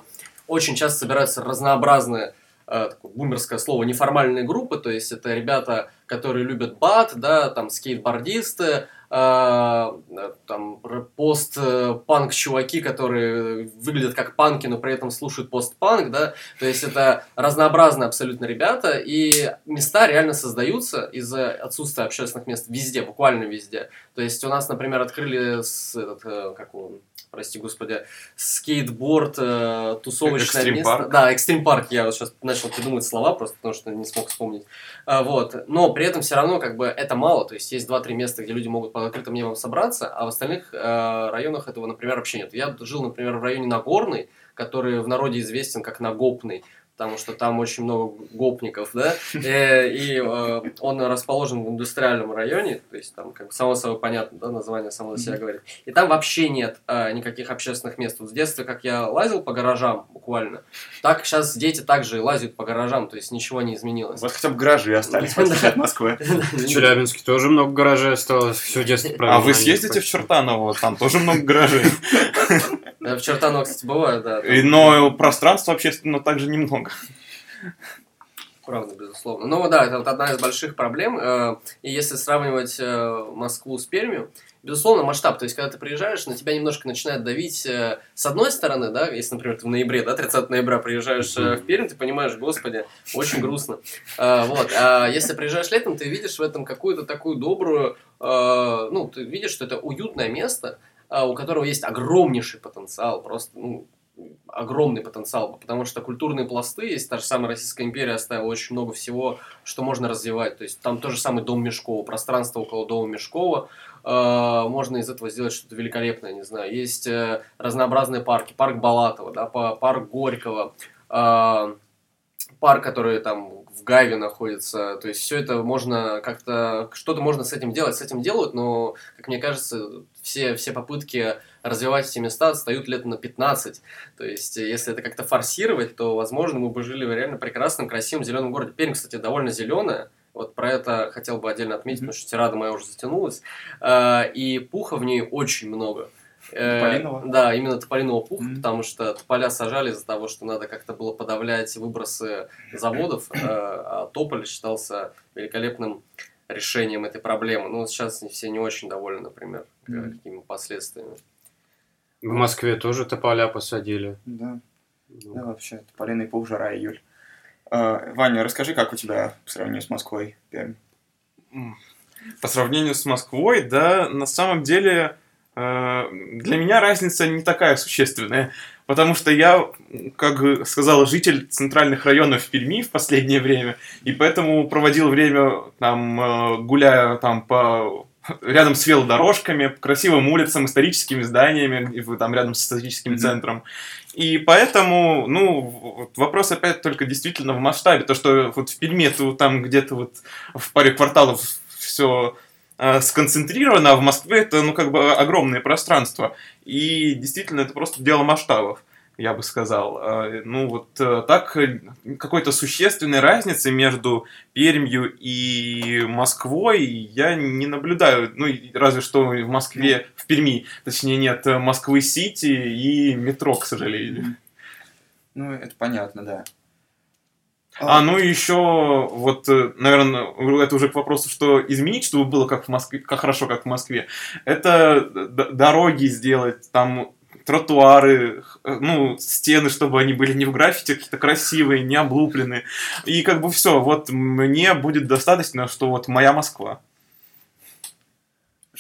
очень часто собираются разнообразные такое бумерское слово, неформальные группы, то есть это ребята, которые любят бат, да, там скейтбордисты, а, там пост-панк чуваки, которые выглядят как панки, но при этом слушают пост-панк, да, то есть это разнообразные абсолютно ребята, и места реально создаются из-за отсутствия общественных мест везде, буквально везде. То есть у нас, например, открыли с, этот, э, как он, прости господи, скейтборд, э, тусовочное экстрим место. Парк. Да, экстрим парк. Я вот сейчас начал придумывать слова просто потому, что не смог вспомнить. А, вот. Но при этом все равно как бы это мало. То есть есть два-три места, где люди могут под открытым небом собраться, а в остальных э, районах этого, например, вообще нет. Я жил, например, в районе Нагорный, который в народе известен как Нагопный. Потому что там очень много гопников, да, э, и э, он расположен в индустриальном районе, то есть там, как само собой понятно, да, название само за себя говорит, и там вообще нет э, никаких общественных мест. Вот с детства, как я лазил по гаражам буквально, так сейчас дети также лазят по гаражам, то есть ничего не изменилось. Вот хотя бы гаражи остались от Москвы. В Челябинске тоже много гаражей осталось, все детство А вы съездите в Чертаново, там тоже много гаражей. В Чертаново, кстати, бывает, да. Но пространства общественно также немного. Правда, безусловно. Ну да, это вот одна из больших проблем. э, И если сравнивать э, Москву с Пермью, безусловно, масштаб. То есть, когда ты приезжаешь, на тебя немножко начинает давить э, с одной стороны, да, если, например, ты в ноябре, да, 30 ноября приезжаешь в Пермь, ты понимаешь, господи, очень грустно. Вот. А если приезжаешь летом, ты видишь в этом какую-то такую добрую, ну, ты видишь, что это уютное место, у которого есть огромнейший потенциал, просто, ну, огромный потенциал, потому что культурные пласты, есть та же самая Российская империя оставила очень много всего, что можно развивать. То есть там тот же самый дом Мешкова, пространство около дома Мешкова, э, можно из этого сделать что-то великолепное, не знаю. Есть э, разнообразные парки, парк Балатова, да, па- парк Горького, э, парк, который там в Гайве находится. То есть все это можно как-то, что-то можно с этим делать, с этим делают, но, как мне кажется, все, все попытки развивать эти места отстают лет на 15. То есть, э, если это как-то форсировать, то, возможно, мы бы жили в реально прекрасном, красивом, зеленом городе. Пермь, кстати, довольно зеленая. Вот про это хотел бы отдельно отметить, потому что тирада моя уже затянулась. А, И пуха в ней очень много. Э, Тополиного? Да, именно тополиного пуха, Мгм. потому что тополя сажали из-за того, что надо как-то было подавлять выбросы заводов, э, а тополь считался великолепным решением этой проблемы. Ну, сейчас все не очень довольны, например, Мгм. какими последствиями. В Москве тоже тополя посадили. Да, Ну, да, вообще, тополиный пух, жара, июль. А, Ваня, расскажи, как у тебя по сравнению с Москвой, Пермь? По сравнению с Москвой, да, на самом деле э, для меня разница не такая существенная, потому что я, как сказал, житель центральных районов Перми в последнее время, и поэтому проводил время там, э, гуляя там по рядом с велодорожками, по красивым улицам, историческими зданиями, там рядом с историческим Мгм. центром. И поэтому, ну, вопрос опять только действительно в масштабе. То, что вот в Перми это там где-то вот в паре кварталов все сконцентрировано, а в Москве это, ну, как бы огромное пространство. И действительно, это просто дело масштабов, я бы сказал. А, Ну, вот э, так э, какой-то существенной разницы между Пермью и Москвой я не наблюдаю. Ну, разве что в Москве, в Перми, точнее, нет э, Москвы-Сити и метро, к сожалению. Ну, это понятно, да. А, ну и еще, вот, наверное, это уже к вопросу, что изменить, чтобы было как в Москве, как хорошо, как в Москве. Это дороги сделать, там тротуары, х- ну, стены, чтобы они были не в граффити, а какие-то красивые, не облупленные. И как бы все, вот мне будет достаточно, что вот моя Москва.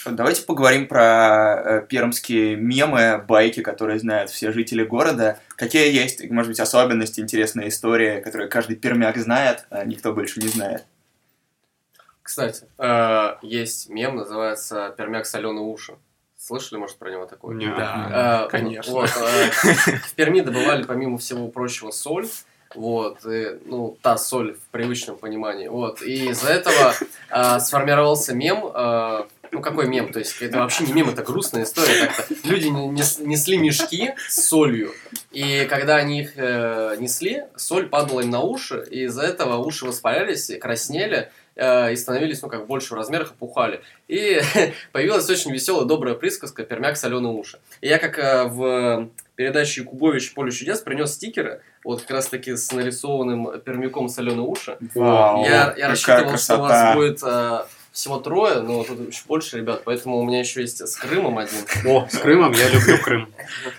Хорошо, давайте поговорим про э, пермские мемы, байки, которые знают все жители города. Какие есть, может быть, особенности, интересные истории, которые каждый пермяк знает, а никто больше не знает? Кстати, э, есть мем, называется «Пермяк соленые уши». Слышали, может, про него такое? Нет. Да, Э, конечно. Вот, э, в Перми добывали, помимо всего прочего, соль. Вот, и, ну, та соль в привычном понимании. Вот, и из-за этого э, сформировался мем. э, ну, какой мем? То есть, это вообще не мем, это грустная история. Как-то люди не- нес- несли мешки с солью, и когда они их э, несли, соль падала им на уши, и из-за этого уши воспалялись, краснели, э, и становились, ну, как больше в размерах, и пухали. И появилась очень веселая, добрая присказка «Пермяк соленые уши». И я, как э, в передаче Якубович «Поле чудес» принес стикеры, вот как раз таки с нарисованным пермяком соленые уши. Вау, я я рассчитывал, что у вас красота. будет э, всего трое, но тут еще больше ребят, поэтому у меня еще есть с Крымом один. О, с Крымом, я люблю Крым.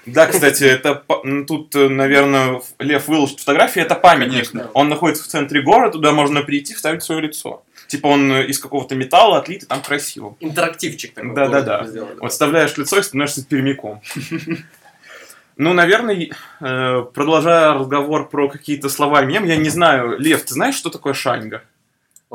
Да, кстати, это тут, э, наверное, Лев выложит фотографии, это памятник. Он находится в центре города, туда можно прийти, вставить свое лицо. Типа он э, из какого-то металла отлит, и там красиво. Интерактивчик такой. Да-да-да. Вот вставляешь лицо и становишься пермяком. Ну, наверное, э, продолжая разговор про какие-то слова мем, я не знаю, Лев, ты знаешь, что такое шаньга?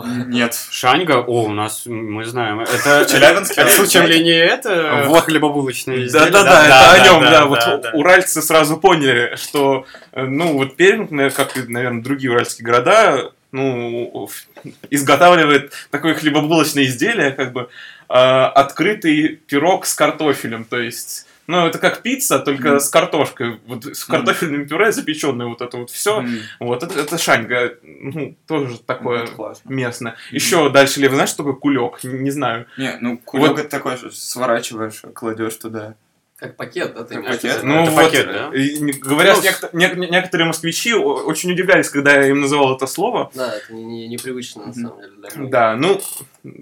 Нет. Шаньга? О, у нас, мы знаем. Это Челябинске? Это случаем ли не это? Вот. хлебобулочные Да, да, да, это о нем, да. Вот уральцы сразу поняли, что, э, ну, вот Пермь, как и, наверное, другие уральские города, ну, изготавливает такое хлебобулочное изделие, как бы э, открытый пирог с картофелем, то есть. Ну, это как пицца, только Мгм. с картошкой. Вот с картофельным пюре запеченное вот это вот все. М, Вот это, это шаньга. Ну, тоже такое классно. местное. Еще дальше лево, знаешь, что такое кулек? Не, не знаю. Не, ну кулек Вот. это такое, что сворачиваешь, кладешь туда. Как пакет, да, ты Как пакет? Ну Это вот, пакет, да? и говорят, Ну, некто- не- некоторые москвичи очень удивлялись, когда я им называл это слово. Да, это не, не- непривычно, на самом деле. для. Да, ну,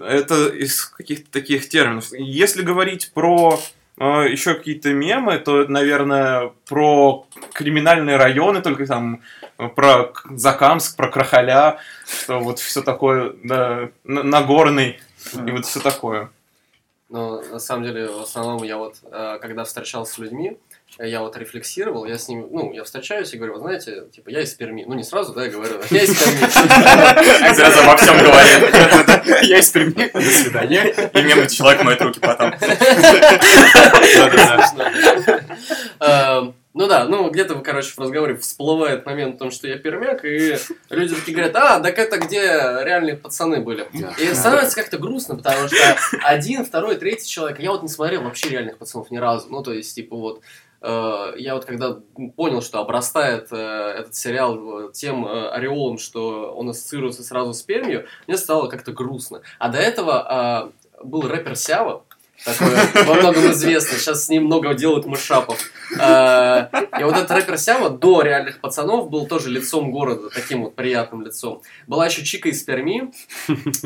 это из каких-то таких терминов. Если говорить про еще какие-то мемы, то, наверное, про криминальные районы, только там э, про Закамск, про Крахаля, что вот все такое, да, Нагорный, и вот все такое. Но на самом деле, в основном, я вот, э, когда встречался с людьми, я вот рефлексировал, я с ними, ну, я встречаюсь и говорю, вы знаете, типа, я из Перми. Ну, не сразу, да, я говорю, я из Перми. Сразу обо всем говорит. Я из Перми. До свидания. И мемный человек моет руки потом. Эм, Ну да, ну где-то, короче, в разговоре всплывает момент о том, что я пермяк, и люди такие говорят, а, так это где реальные пацаны были. И становится как-то грустно, потому что один, второй, третий человек, я вот не смотрел вообще реальных пацанов ни разу. Ну, то есть, типа, вот, э, я вот когда понял, что обрастает э, этот сериал э, тем э, ореолом, что он ассоциируется сразу с Пермью, мне стало как-то грустно. А до этого э, был рэпер Сява, такой во многом известный. Сейчас с ним много делают мышапов. Э, И вот этот рэпер Сява до реальных пацанов был тоже лицом города, таким вот приятным лицом. Была еще Чика из Перми,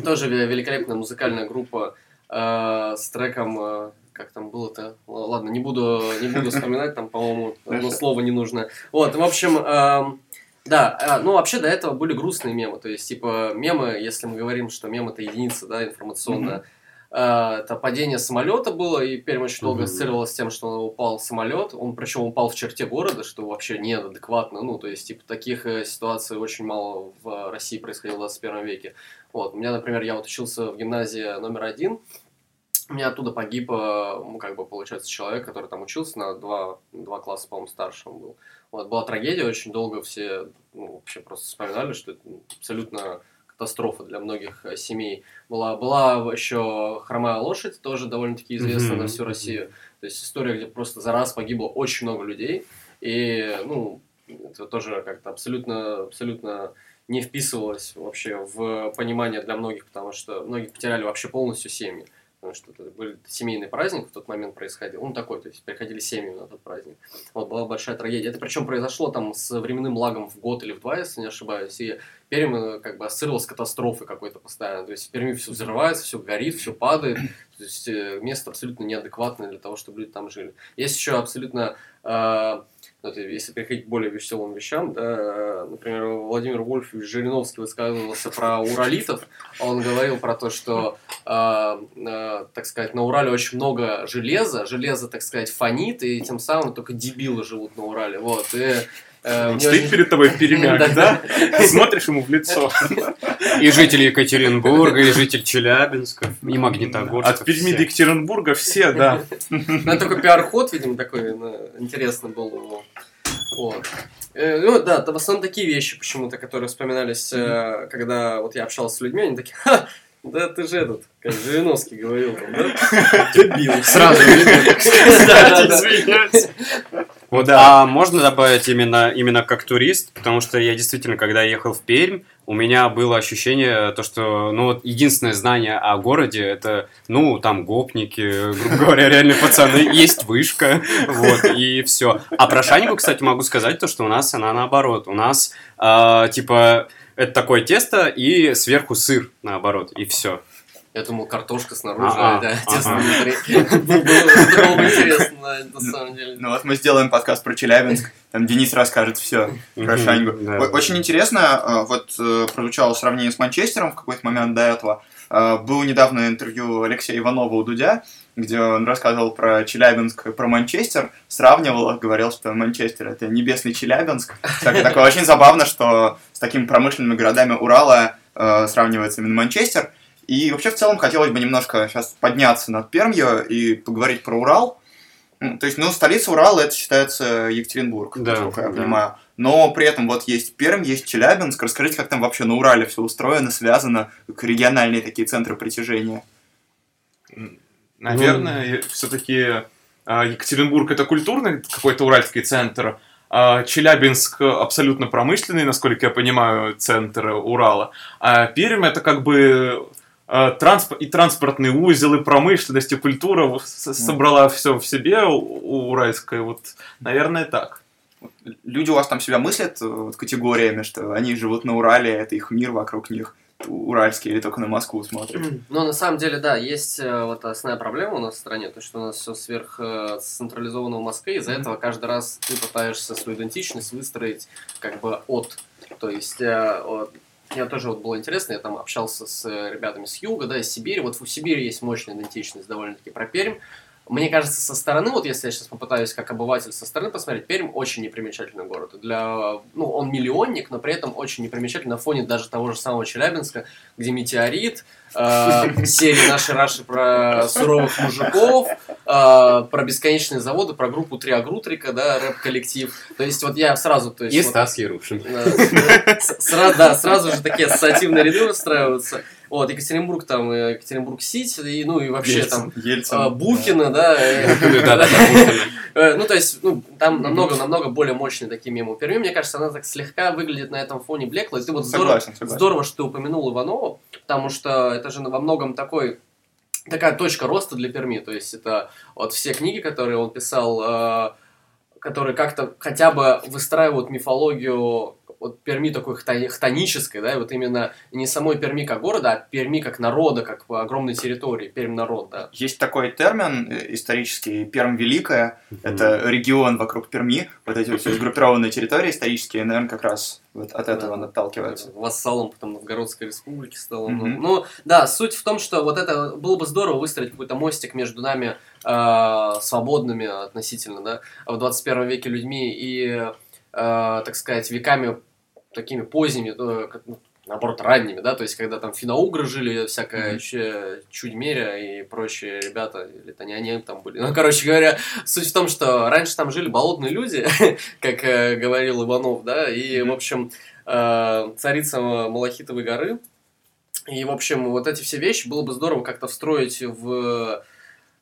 тоже ве- великолепная музыкальная группа э, с треком э, как там было-то? Ладно, не буду, не буду вспоминать, там, по-моему, одно слово не нужно. Вот, в общем, да, э, ну вообще до этого были грустные мемы, то есть, типа, мемы, если мы говорим, что мем это единица, да, информационная, э, это падение самолета было, и Пермь очень долго ассоциировалось с тем, что упал самолет, он причем упал в черте города, что вообще неадекватно, ну, то есть, типа, таких э, ситуаций очень мало в России происходило в 21 веке. Вот, у меня, например, я вот учился в гимназии номер один, у меня оттуда погиб, ну, как бы, получается, человек, который там учился на два, два класса, по-моему, старше он был. Вот, была трагедия, очень долго все, ну, вообще просто вспоминали, что это ну, абсолютно катастрофа для многих э, семей. Была, была еще «Хромая лошадь», тоже довольно-таки известная Мгм. на всю Россию. То есть история, где просто за раз погибло очень много людей. И, ну, это тоже как-то абсолютно, абсолютно не вписывалось вообще в понимание для многих, потому что многие потеряли вообще полностью семьи. Потому что это был семейный праздник в тот момент происходил. Он такой, то есть приходили семьи на тот праздник. Вот, была большая трагедия. Это причем произошло там с временным лагом в год или в два, если не ошибаюсь. И Пермь э, как бы ассоциировалась с катастрофой какой-то постоянно. То есть в Перми все взрывается, все горит, все падает. То есть э, место абсолютно неадекватное для того, чтобы люди там жили. Есть еще абсолютно, э, это если переходить к более веселым вещам, да, э, например, Владимир Вольфович Жириновский высказывался про уралитов. Он говорил про то, что, э, э, так сказать, на Урале очень много железа, железо, так сказать, фонит, и тем самым только дебилы живут на Урале. Вот. И, Он мне стоит перед тобой перемяк, Да. Смотришь ему в лицо. И житель Екатеринбурга, и житель Челябинска, и Магнитогорска. От Перми до Екатеринбурга все, да. Ну, это такой пиар-ход, видимо, такой ну, интересный был у него. Вот. Э, Ну, да, это в основном такие вещи почему-то, которые вспоминались, э, когда вот я общался с людьми, они такие, ха, да ты же этот, как Жириновский говорил, там, да? Дебил. Сразу да. Извиняюсь. Вот, Да. а можно добавить именно, именно как турист, потому что я действительно, когда ехал в Пермь, у меня было ощущение, то, что, ну, вот единственное знание о городе, это, ну, там гопники, грубо говоря, реальные пацаны, есть вышка, вот, и все. А про Шаньку, кстати, могу сказать то, что у нас она наоборот. У нас, а, типа, это такое тесто и сверху сыр, наоборот, и все. Я думал, картошка снаружи, тесно ага. внутри. Было бы это было бы интересно, на самом деле. Ну вот мы сделаем подкаст про Челябинск, там Денис расскажет все про Шаньгу. Очень интересно, э, вот э, прозвучало сравнение с Манчестером в какой-то момент до этого. Э, Было недавно интервью Алексея Иванова у Дудя, где он рассказывал про Челябинск и про Манчестер, сравнивал, говорил, что Манчестер это небесный Челябинск. Так- Такое очень забавно, что с такими промышленными городами Урала э, сравнивается именно Манчестер. И вообще в целом хотелось бы немножко сейчас подняться над Пермью и поговорить про Урал. То есть, ну, столица Урала это считается Екатеринбург, да, насколько я да. понимаю. Но при этом вот есть Пермь, есть Челябинск. Расскажите, как там вообще на Урале все устроено, связано, как региональные такие центры притяжения? Наверное, ну... все-таки а, Екатеринбург это культурный какой-то уральский центр, а Челябинск абсолютно промышленный, насколько я понимаю, центр Урала. А Пермь это как бы а, транспорт, и транспортный узел, и промышленность, и культура собрала все в себе у, уральская. Вот, наверное, так. Люди у вас там себя мыслят э, вот, категориями, что они живут на Урале, это их мир вокруг них уральские или только на Москву смотрят? Ну, на самом деле, да, есть э, вот основная проблема у нас в стране, то, что у нас все сверх э, централизовано в Москве, из-за mm-hmm. этого каждый раз ты пытаешься свою идентичность выстроить как бы от. То есть, э, я тоже вот было интересно, я там общался с ребятами с юга, да, из Сибири. Вот в Сибири есть мощная идентичность довольно-таки про Пермь. Мне кажется, со стороны, вот если я сейчас попытаюсь как обыватель со стороны посмотреть, Пермь очень непримечательный город. Для, ну, он миллионник, но при этом очень непримечательный на фоне даже того же самого Челябинска, где метеорит, э, серии нашей Раши про суровых мужиков, э, про бесконечные заводы, про группу Три Агрутрика, да, рэп-коллектив. То есть вот я сразу... То есть, И вот, Стас Ярушин. Э, сразу, да, сразу же такие ассоциативные ряды выстраиваются. Вот, Екатеринбург там, Екатеринбург-Сити, и, ну и вообще Ельцин, там Ельцин, э, Букина, да. Э, ну, то есть, ну, там намного, намного более мощные такие мемы. Перми, мне кажется, она так слегка выглядит на этом фоне блекло. И вот здорово, здорово, что ты упомянул Иванова, потому что это же во многом такой такая точка роста для Перми. То есть это вот все книги, которые он писал, э, которые как-то хотя бы выстраивают мифологию вот Перми такой хтонической, да, и вот именно не самой Перми как города, а Перми как народа, как огромной территории, Пермь народ, да. Есть такой термин э, исторический, Перм Великая, mm-hmm. это регион вокруг Перми, вот эти вот все сгруппированные территории исторические, наверное, как раз вот от этого да. отталкиваются. Вассалом потом Новгородской республики стал. Mm-hmm. Ну, ну, да, суть в том, что вот это было бы здорово выстроить какой-то мостик между нами э, свободными относительно, да, в 21 веке людьми и, э, так сказать, веками такими поздними, э, ну, наоборот, ранними, да, то есть, когда там финоугры жили, всякая mm-hmm. чудь-меря и прочие ребята, или это не они там были. Ну, короче говоря, суть в том, что раньше там жили болотные люди, как э, говорил Иванов, да, и, mm-hmm. в общем, э, царица Малахитовой горы, и, в общем, вот эти все вещи было бы здорово как-то встроить в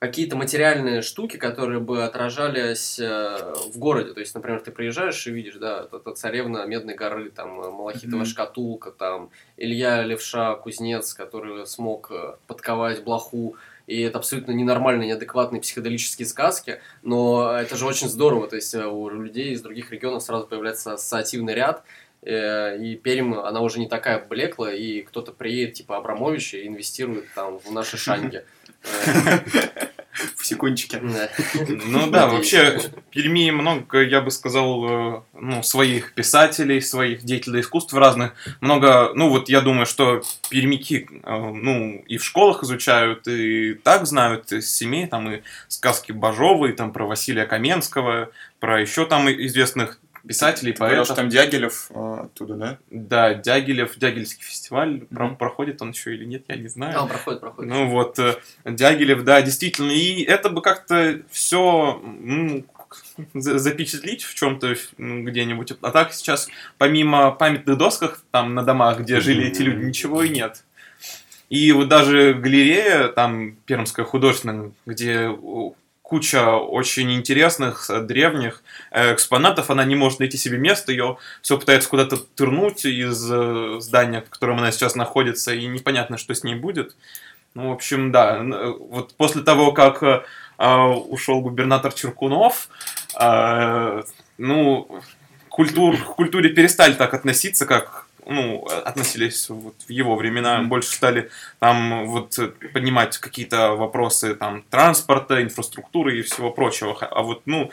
какие-то материальные штуки, которые бы отражались э, в городе. То есть, например, ты приезжаешь и видишь, да, это царевна Медной горы, там, э, Малахитовая mm-hmm. шкатулка, там, Илья Левша, кузнец, который смог э, подковать блоху. И это абсолютно ненормальные, неадекватные психоделические сказки, но это же очень здорово. То есть у людей из других регионов сразу появляется ассоциативный ряд, и Пермь, она уже не такая блеклая, и кто-то приедет, типа Абрамович, и инвестирует там в наши шанги. В секундчике. Ну да, вообще в Перми много, я бы сказал, э, ну, своих писателей, своих деятелей искусств разных. Много, ну вот я думаю, что пермики, э, ну, и в школах изучают, и так знают из семей, там и сказки Бажова, и там про Василия Каменского, про еще там известных писателей, Ты поэтов. там Дягилев а, оттуда, да? Да, Дягилев, Дягильский фестиваль, mm-hmm. проходит он еще или нет, я не знаю. Да, он проходит, проходит. Ну вот, э, Дягилев, да, действительно, и это бы как-то все ну, запечатлить в чем-то ну, где-нибудь. А так сейчас, помимо памятных досках там на домах, где жили эти люди, ничего и нет. И вот даже галерея, там, Пермская художественная, где куча очень интересных, э, древних э, экспонатов, она не может найти себе место, ее все пытается куда-то тырнуть из э, здания, в котором она сейчас находится, и непонятно, что с ней будет. Ну, в общем, да, вот после того, как э, ушел губернатор Черкунов, э, ну, культур, к культуре перестали так относиться, как ну, относились вот в его времена, mm-hmm. больше стали там вот поднимать какие-то вопросы там транспорта, инфраструктуры и всего прочего. А вот, ну,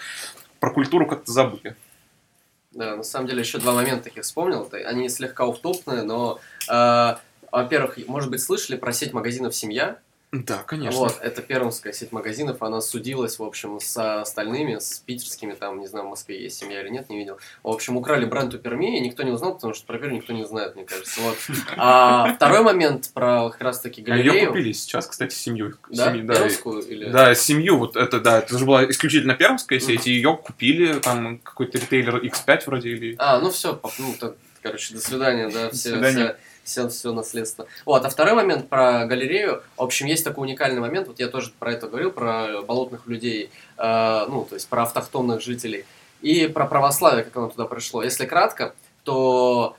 про культуру как-то забыли. Да, на самом деле еще два момента таких вспомнил. Они слегка уфтопные, но, э, во-первых, может быть, слышали про сеть магазинов «Семья», Да, конечно. Вот, это пермская сеть магазинов, она судилась, в общем, с остальными, с питерскими, там, не знаю, в Москве есть семья или нет, не видел. В общем, украли бренд у Перми, и никто не узнал, потому что про Пермь никто не знает, мне кажется. Вот. А второй момент про как раз-таки А ее галерею. купили сейчас, кстати, семью. Да, Семью, да, пермскую или... Да, семью, вот это, да, это же была исключительно пермская сеть, и ее купили, там, какой-то ритейлер X5 вроде, или... А, ну все, ну, так, короче, до свидания, да, все, свидания. Все, все, наследство. Вот, а второй момент про галерею. В общем, есть такой уникальный момент, вот я тоже про это говорил, про болотных людей, э, ну, то есть про автохтонных жителей, и про православие, как оно туда пришло. Если кратко, то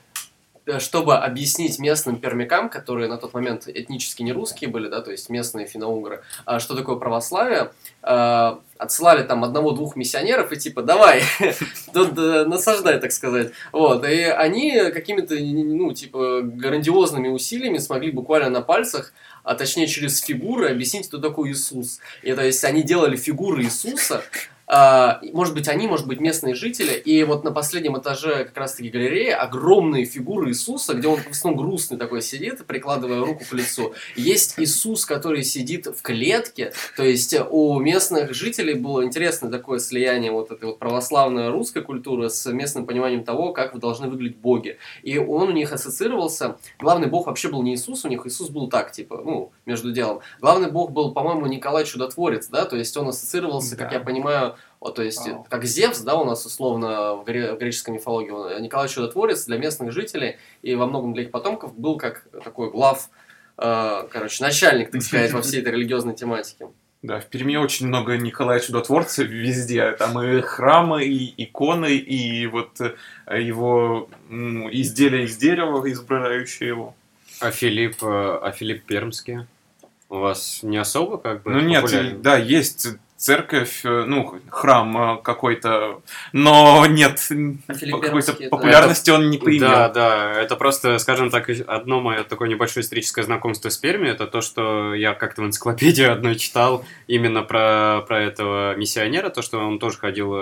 чтобы объяснить местным пермякам, которые на тот момент этнически не русские были, да, то есть местные финно-угры, а, что такое православие, э, отсылали там одного-двух миссионеров и типа давай, э, насаждай, так сказать. Вот, и они какими-то, ну, типа, грандиозными усилиями смогли буквально на пальцах, а точнее через фигуры объяснить, кто такой Иисус. И то есть они делали фигуры Иисуса, может быть, они, может быть, местные жители. И вот на последнем этаже как раз-таки галереи огромные фигуры Иисуса, где он в основном грустный такой сидит, прикладывая руку к лицу. Есть Иисус, который сидит в клетке. То есть у местных жителей было интересное такое слияние вот этой вот православной русской культуры с местным пониманием того, как должны выглядеть боги. И он у них ассоциировался... Главный бог вообще был не Иисус, у них Иисус был так, типа, ну, между делом. Главный бог был, по-моему, Николай Чудотворец, да, то есть он ассоциировался, как Да. я понимаю, вот, то есть, Вау. как Зевс, да, у нас условно в, гре- в греческой мифологии, он- Николай Чудотворец для местных жителей и во многом для их потомков был как такой глав, э, короче, начальник, так сказать, во всей этой религиозной тематике. Да, в Перми очень много Николая Чудотворца везде. Там и храмы, и иконы, и вот э, его изделия из дерева, изображающие его. А Филипп, э, а Филипп Пермский? У вас не особо как бы Ну нет, да, есть церковь, э, ну, храм э, какой-то, но нет, А какой-то популярности он не поимел. Да, да, это просто, скажем так, одно мое такое небольшое историческое знакомство с Перми, это то, что я как-то в энциклопедии одной читал именно про, про этого миссионера, то, что он тоже ходил э,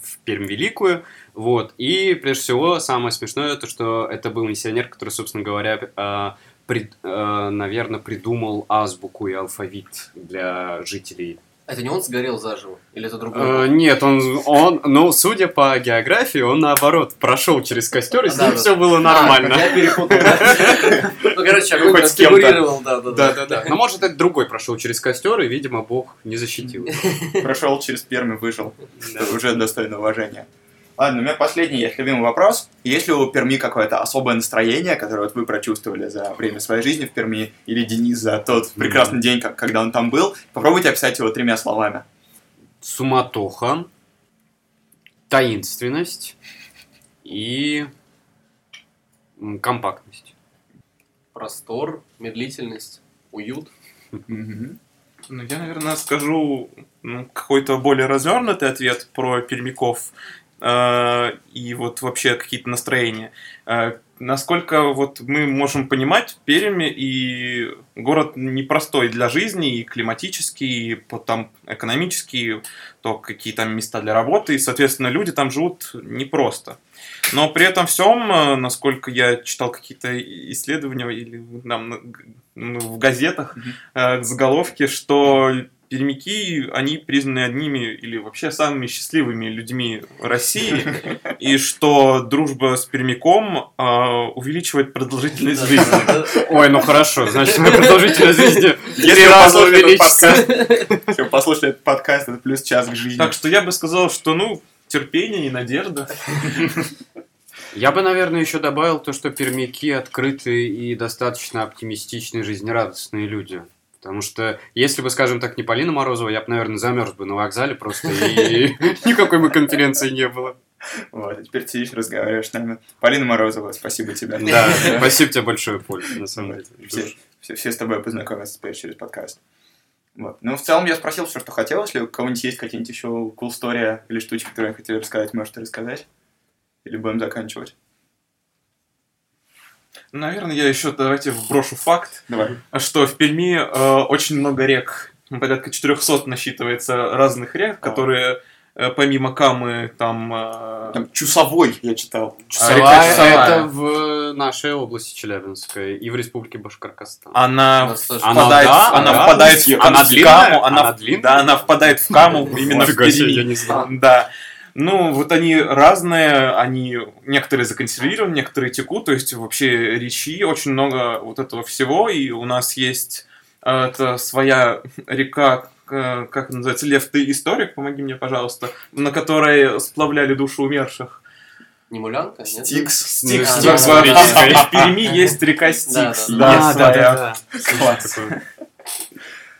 в Пермь Великую, вот, и прежде всего самое смешное, то, что это был миссионер, который, собственно говоря, прид- э, наверное, придумал азбуку и алфавит для жителей Это не он сгорел заживо? Или это Э, другой? Нет, он, он, ну, судя по географии, он наоборот прошел через костер, и с ним все было А, нормально. я перепутал. да. Ну, короче, огонь Хоть с кем-то. конфигурировал, да, да, Да, да, да. Но может это другой прошел через костер, и, видимо, Бог не защитил. его. Прошел через Пермь и выжил. Уже достойно уважения. Ладно, у меня последний есть любимый вопрос. Есть ли у Перми какое-то особое настроение, которое вот вы прочувствовали за время своей жизни в Перми, или Денис за тот прекрасный день, как- когда он там был? Попробуйте описать его тремя словами. Суматоха, таинственность и компактность. Простор, медлительность, уют. Ну, я, наверное, скажу ну, какой-то более развернутый ответ про пермяков и вот вообще какие-то настроения. Э, насколько вот мы можем понимать, Пермь и город непростой для жизни, и климатический, и по- там экономический, то какие там места для работы, и, соответственно, люди там живут непросто. Но при этом всем, э, насколько я читал какие-то исследования или нам на- ну, в газетах, э, заголовки, что пермяки, они признаны одними или вообще самыми счастливыми людьми России, и что дружба с пермяком э, увеличивает продолжительность жизни. Ой, ну хорошо, значит, моя продолжительность жизни Если раза увеличится. послушали этот подкаст, это плюс час к жизни. Так что я бы сказал, что, ну, терпение и надежда. Я бы, наверное, еще добавил то, что пермяки открытые и достаточно оптимистичные, жизнерадостные люди. Потому что, если бы, скажем так, не Полина Морозова, я бы, наверное, замерз бы на вокзале просто, и никакой бы конференции не было. Вот, а теперь ты сидишь, разговариваешь с нами. Полина Морозова, спасибо тебе. Да, спасибо тебе большое, Поль, на самом деле. Все, все, все с тобой познакомятся теперь через подкаст. Вот. Ну, в целом я спросил все, что хотел. Если у кого-нибудь есть какие-нибудь еще cool story или штучки, которые хотели рассказать, можете рассказать. Или будем заканчивать. Наверное, я еще давайте вброшу факт, Давай. что в Перми э, очень много рек. Порядка 400 насчитывается разных рек, О. которые э, помимо Камы, там... э, Там Чусовой, я читал. Чусовая река Чусовая. это в нашей области Челябинской и в республике Башкортостан. Она Она, впадает, да, она да, впадает в, она в длинная? Каму, она, Она в- длинная? да, она впадает в Каму именно в Перми. я не знал. Да. Ну, вот они разные, они некоторые законсервированы, некоторые текут, то есть вообще речи, очень много вот этого всего, и у нас есть э, это своя река, как называется, Лев, ты историк, помоги мне, пожалуйста, на которой сплавляли души умерших. Не мулянка? Стикс. Стикс. А, В- да, да, да. Перми есть река Стикс. Да, есть своя. Класс.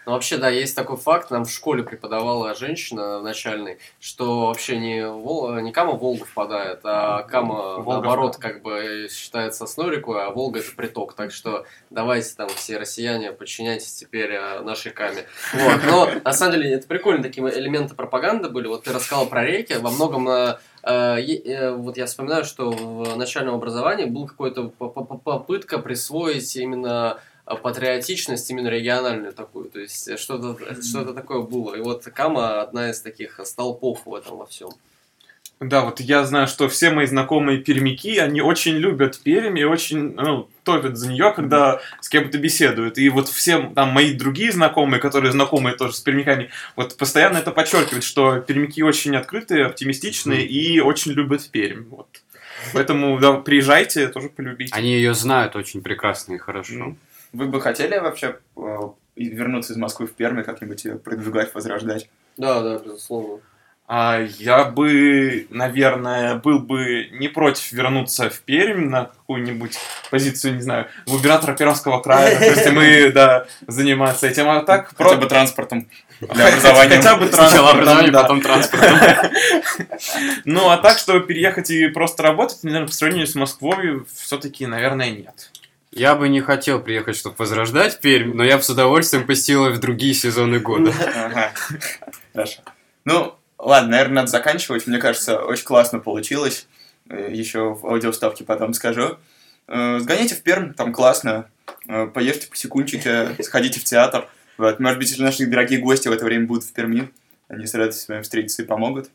Ну, вообще, да, есть такой факт, нам в школе преподавала женщина в начальной, что вообще не, Вол... не Кама в Волгу впадает, а Кама, Волга наоборот, как бы считается основной рекой, а Волга это приток. Так что давайте там все россияне подчиняйтесь теперь э, нашей Каме. Вот. Но, на самом деле, это прикольные такие элементы пропаганды были. Вот ты рассказал про реки, во многом э, э, э, вот я вспоминаю, что в начальном образовании был какой-то по- по- по- попытка присвоить именно патриотичность именно региональную такую, то есть э, что-то что такое было. И вот Кама одна из таких столпов в этом во всем. Да, вот я знаю, что все мои знакомые пермяки, они очень любят Пермь и очень, ну, топят за нее, когда с кем-то беседуют. И вот все там мои другие знакомые, которые знакомые тоже с пермяками, вот постоянно это подчеркивают, что пермяки очень открытые, оптимистичные и очень любят Пермь. Вот. Поэтому да, приезжайте, тоже полюбите. Они ее знают очень прекрасно и хорошо. Мгм. Вы бы хотели вообще э, вернуться из Москвы в Перми, как-нибудь ее продвигать, возрождать? Да, да, безусловно. А я бы, наверное, был бы не против вернуться в Пермь на какую-нибудь позицию, не знаю, губернатора Пермского края, допустим, и, да, заниматься этим. А так, Хотя про- бы транспортом для образования. Хотя бы Сначала транспортом, образование, да. потом транспорт. Ну, а так, чтобы переехать и просто работать, наверное, по сравнению с Москвой, все-таки, наверное, нет. Я бы не хотел приехать, чтобы возрождать Пермь, но я бы с удовольствием посетил в другие сезоны года. Хорошо. Ну, ладно, наверное, надо заканчивать. Мне кажется, очень классно получилось. Э, Еще в аудиоставке потом скажу. Э, Сгоните в Пермь, там классно. Э, Поешьте по секундчике, сходите в театр. Вот. Может быть, если наши дорогие гости в это время будут в Перми, они с радостью с вами встретятся и помогут.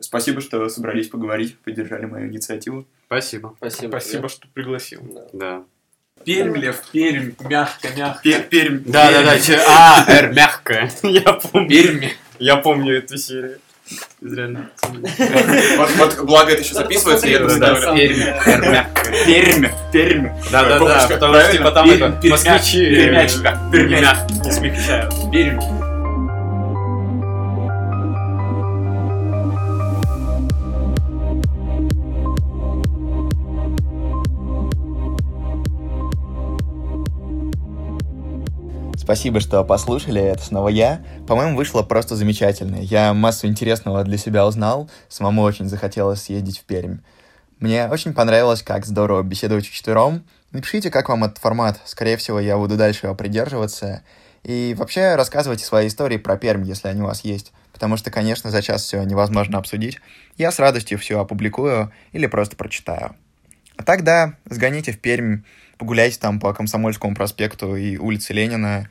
Спасибо, что собрались поговорить, поддержали мою инициативу. Спасибо. Спасибо. Спасибо, что пригласил. Да. Да. Пермь, Лев, Пермь, мягко, мягко. Пе- Пермь. Да, да, да. че- А, Р мягкая. Я помню. Пермь. Я помню эту серию. Реально. Вот, вот, благо это еще записывается, я это. Р мягкая. Пермь, Пермь. Да, да, да. Потому что типа там Пермь, это москвичи. пермячка, смягчают. Пермь. Спасибо, что послушали, это снова я. По-моему, вышло просто замечательно. Я массу интересного для себя узнал, самому очень захотелось съездить в Пермь. Мне очень понравилось, как здорово беседовать вчетвером. Напишите, как вам этот формат. Скорее всего, я буду дальше его придерживаться. И вообще рассказывайте свои истории про Пермь, если они у вас есть. Потому что, конечно, за час все невозможно обсудить. Я с радостью все опубликую или просто прочитаю. А так, да, сгоните в Пермь, погуляйте там по Комсомольскому проспекту и улице Ленина,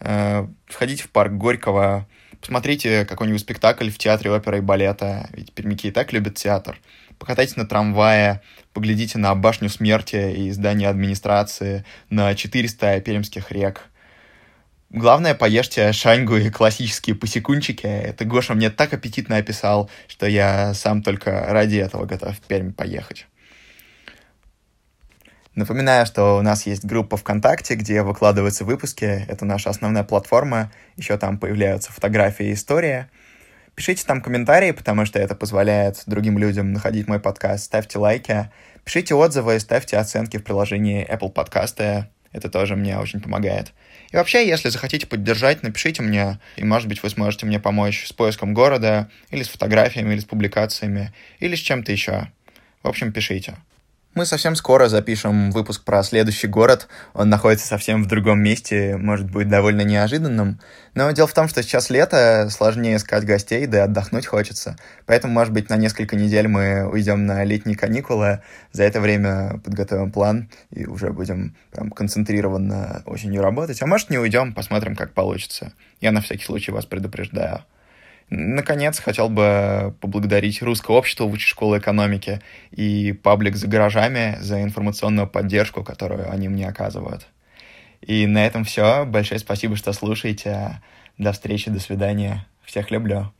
э, сходите в парк Горького, посмотрите какой-нибудь спектакль в театре оперы и балета, ведь пермяки и так любят театр. Покатайтесь на трамвае, поглядите на башню смерти и здание администрации, на 400 пермских рек. Главное, поешьте шаньгу и классические посекунчики. Это Гоша мне так аппетитно описал, что я сам только ради этого готов в Пермь поехать. Напоминаю, что у нас есть группа ВКонтакте, где выкладываются выпуски. Это наша основная платформа. Еще там появляются фотографии и история. Пишите там комментарии, потому что это позволяет другим людям находить мой подкаст. Ставьте лайки, пишите отзывы, ставьте оценки в приложении Apple Подкасты. Это тоже мне очень помогает. И вообще, если захотите поддержать, напишите мне, и, может быть, вы сможете мне помочь с поиском города, или с фотографиями, или с публикациями, или с чем-то еще. В общем, пишите. Мы совсем скоро запишем выпуск про следующий город. Он находится совсем в другом месте, может быть довольно неожиданным. Но дело в том, что сейчас лето, сложнее искать гостей, да и отдохнуть хочется. Поэтому, может быть, на несколько недель мы уйдем на летние каникулы. За это время подготовим план и уже будем прям концентрированно осенью работать. А может, не уйдем, посмотрим, как получится. Я на всякий случай вас предупреждаю. Наконец, хотел бы поблагодарить Русское общество Высшей школы экономики и паблик «За гаражами» за информационную поддержку, которую они мне оказывают. И на этом все. Большое спасибо, что слушаете. До встречи, до свидания. Всех люблю.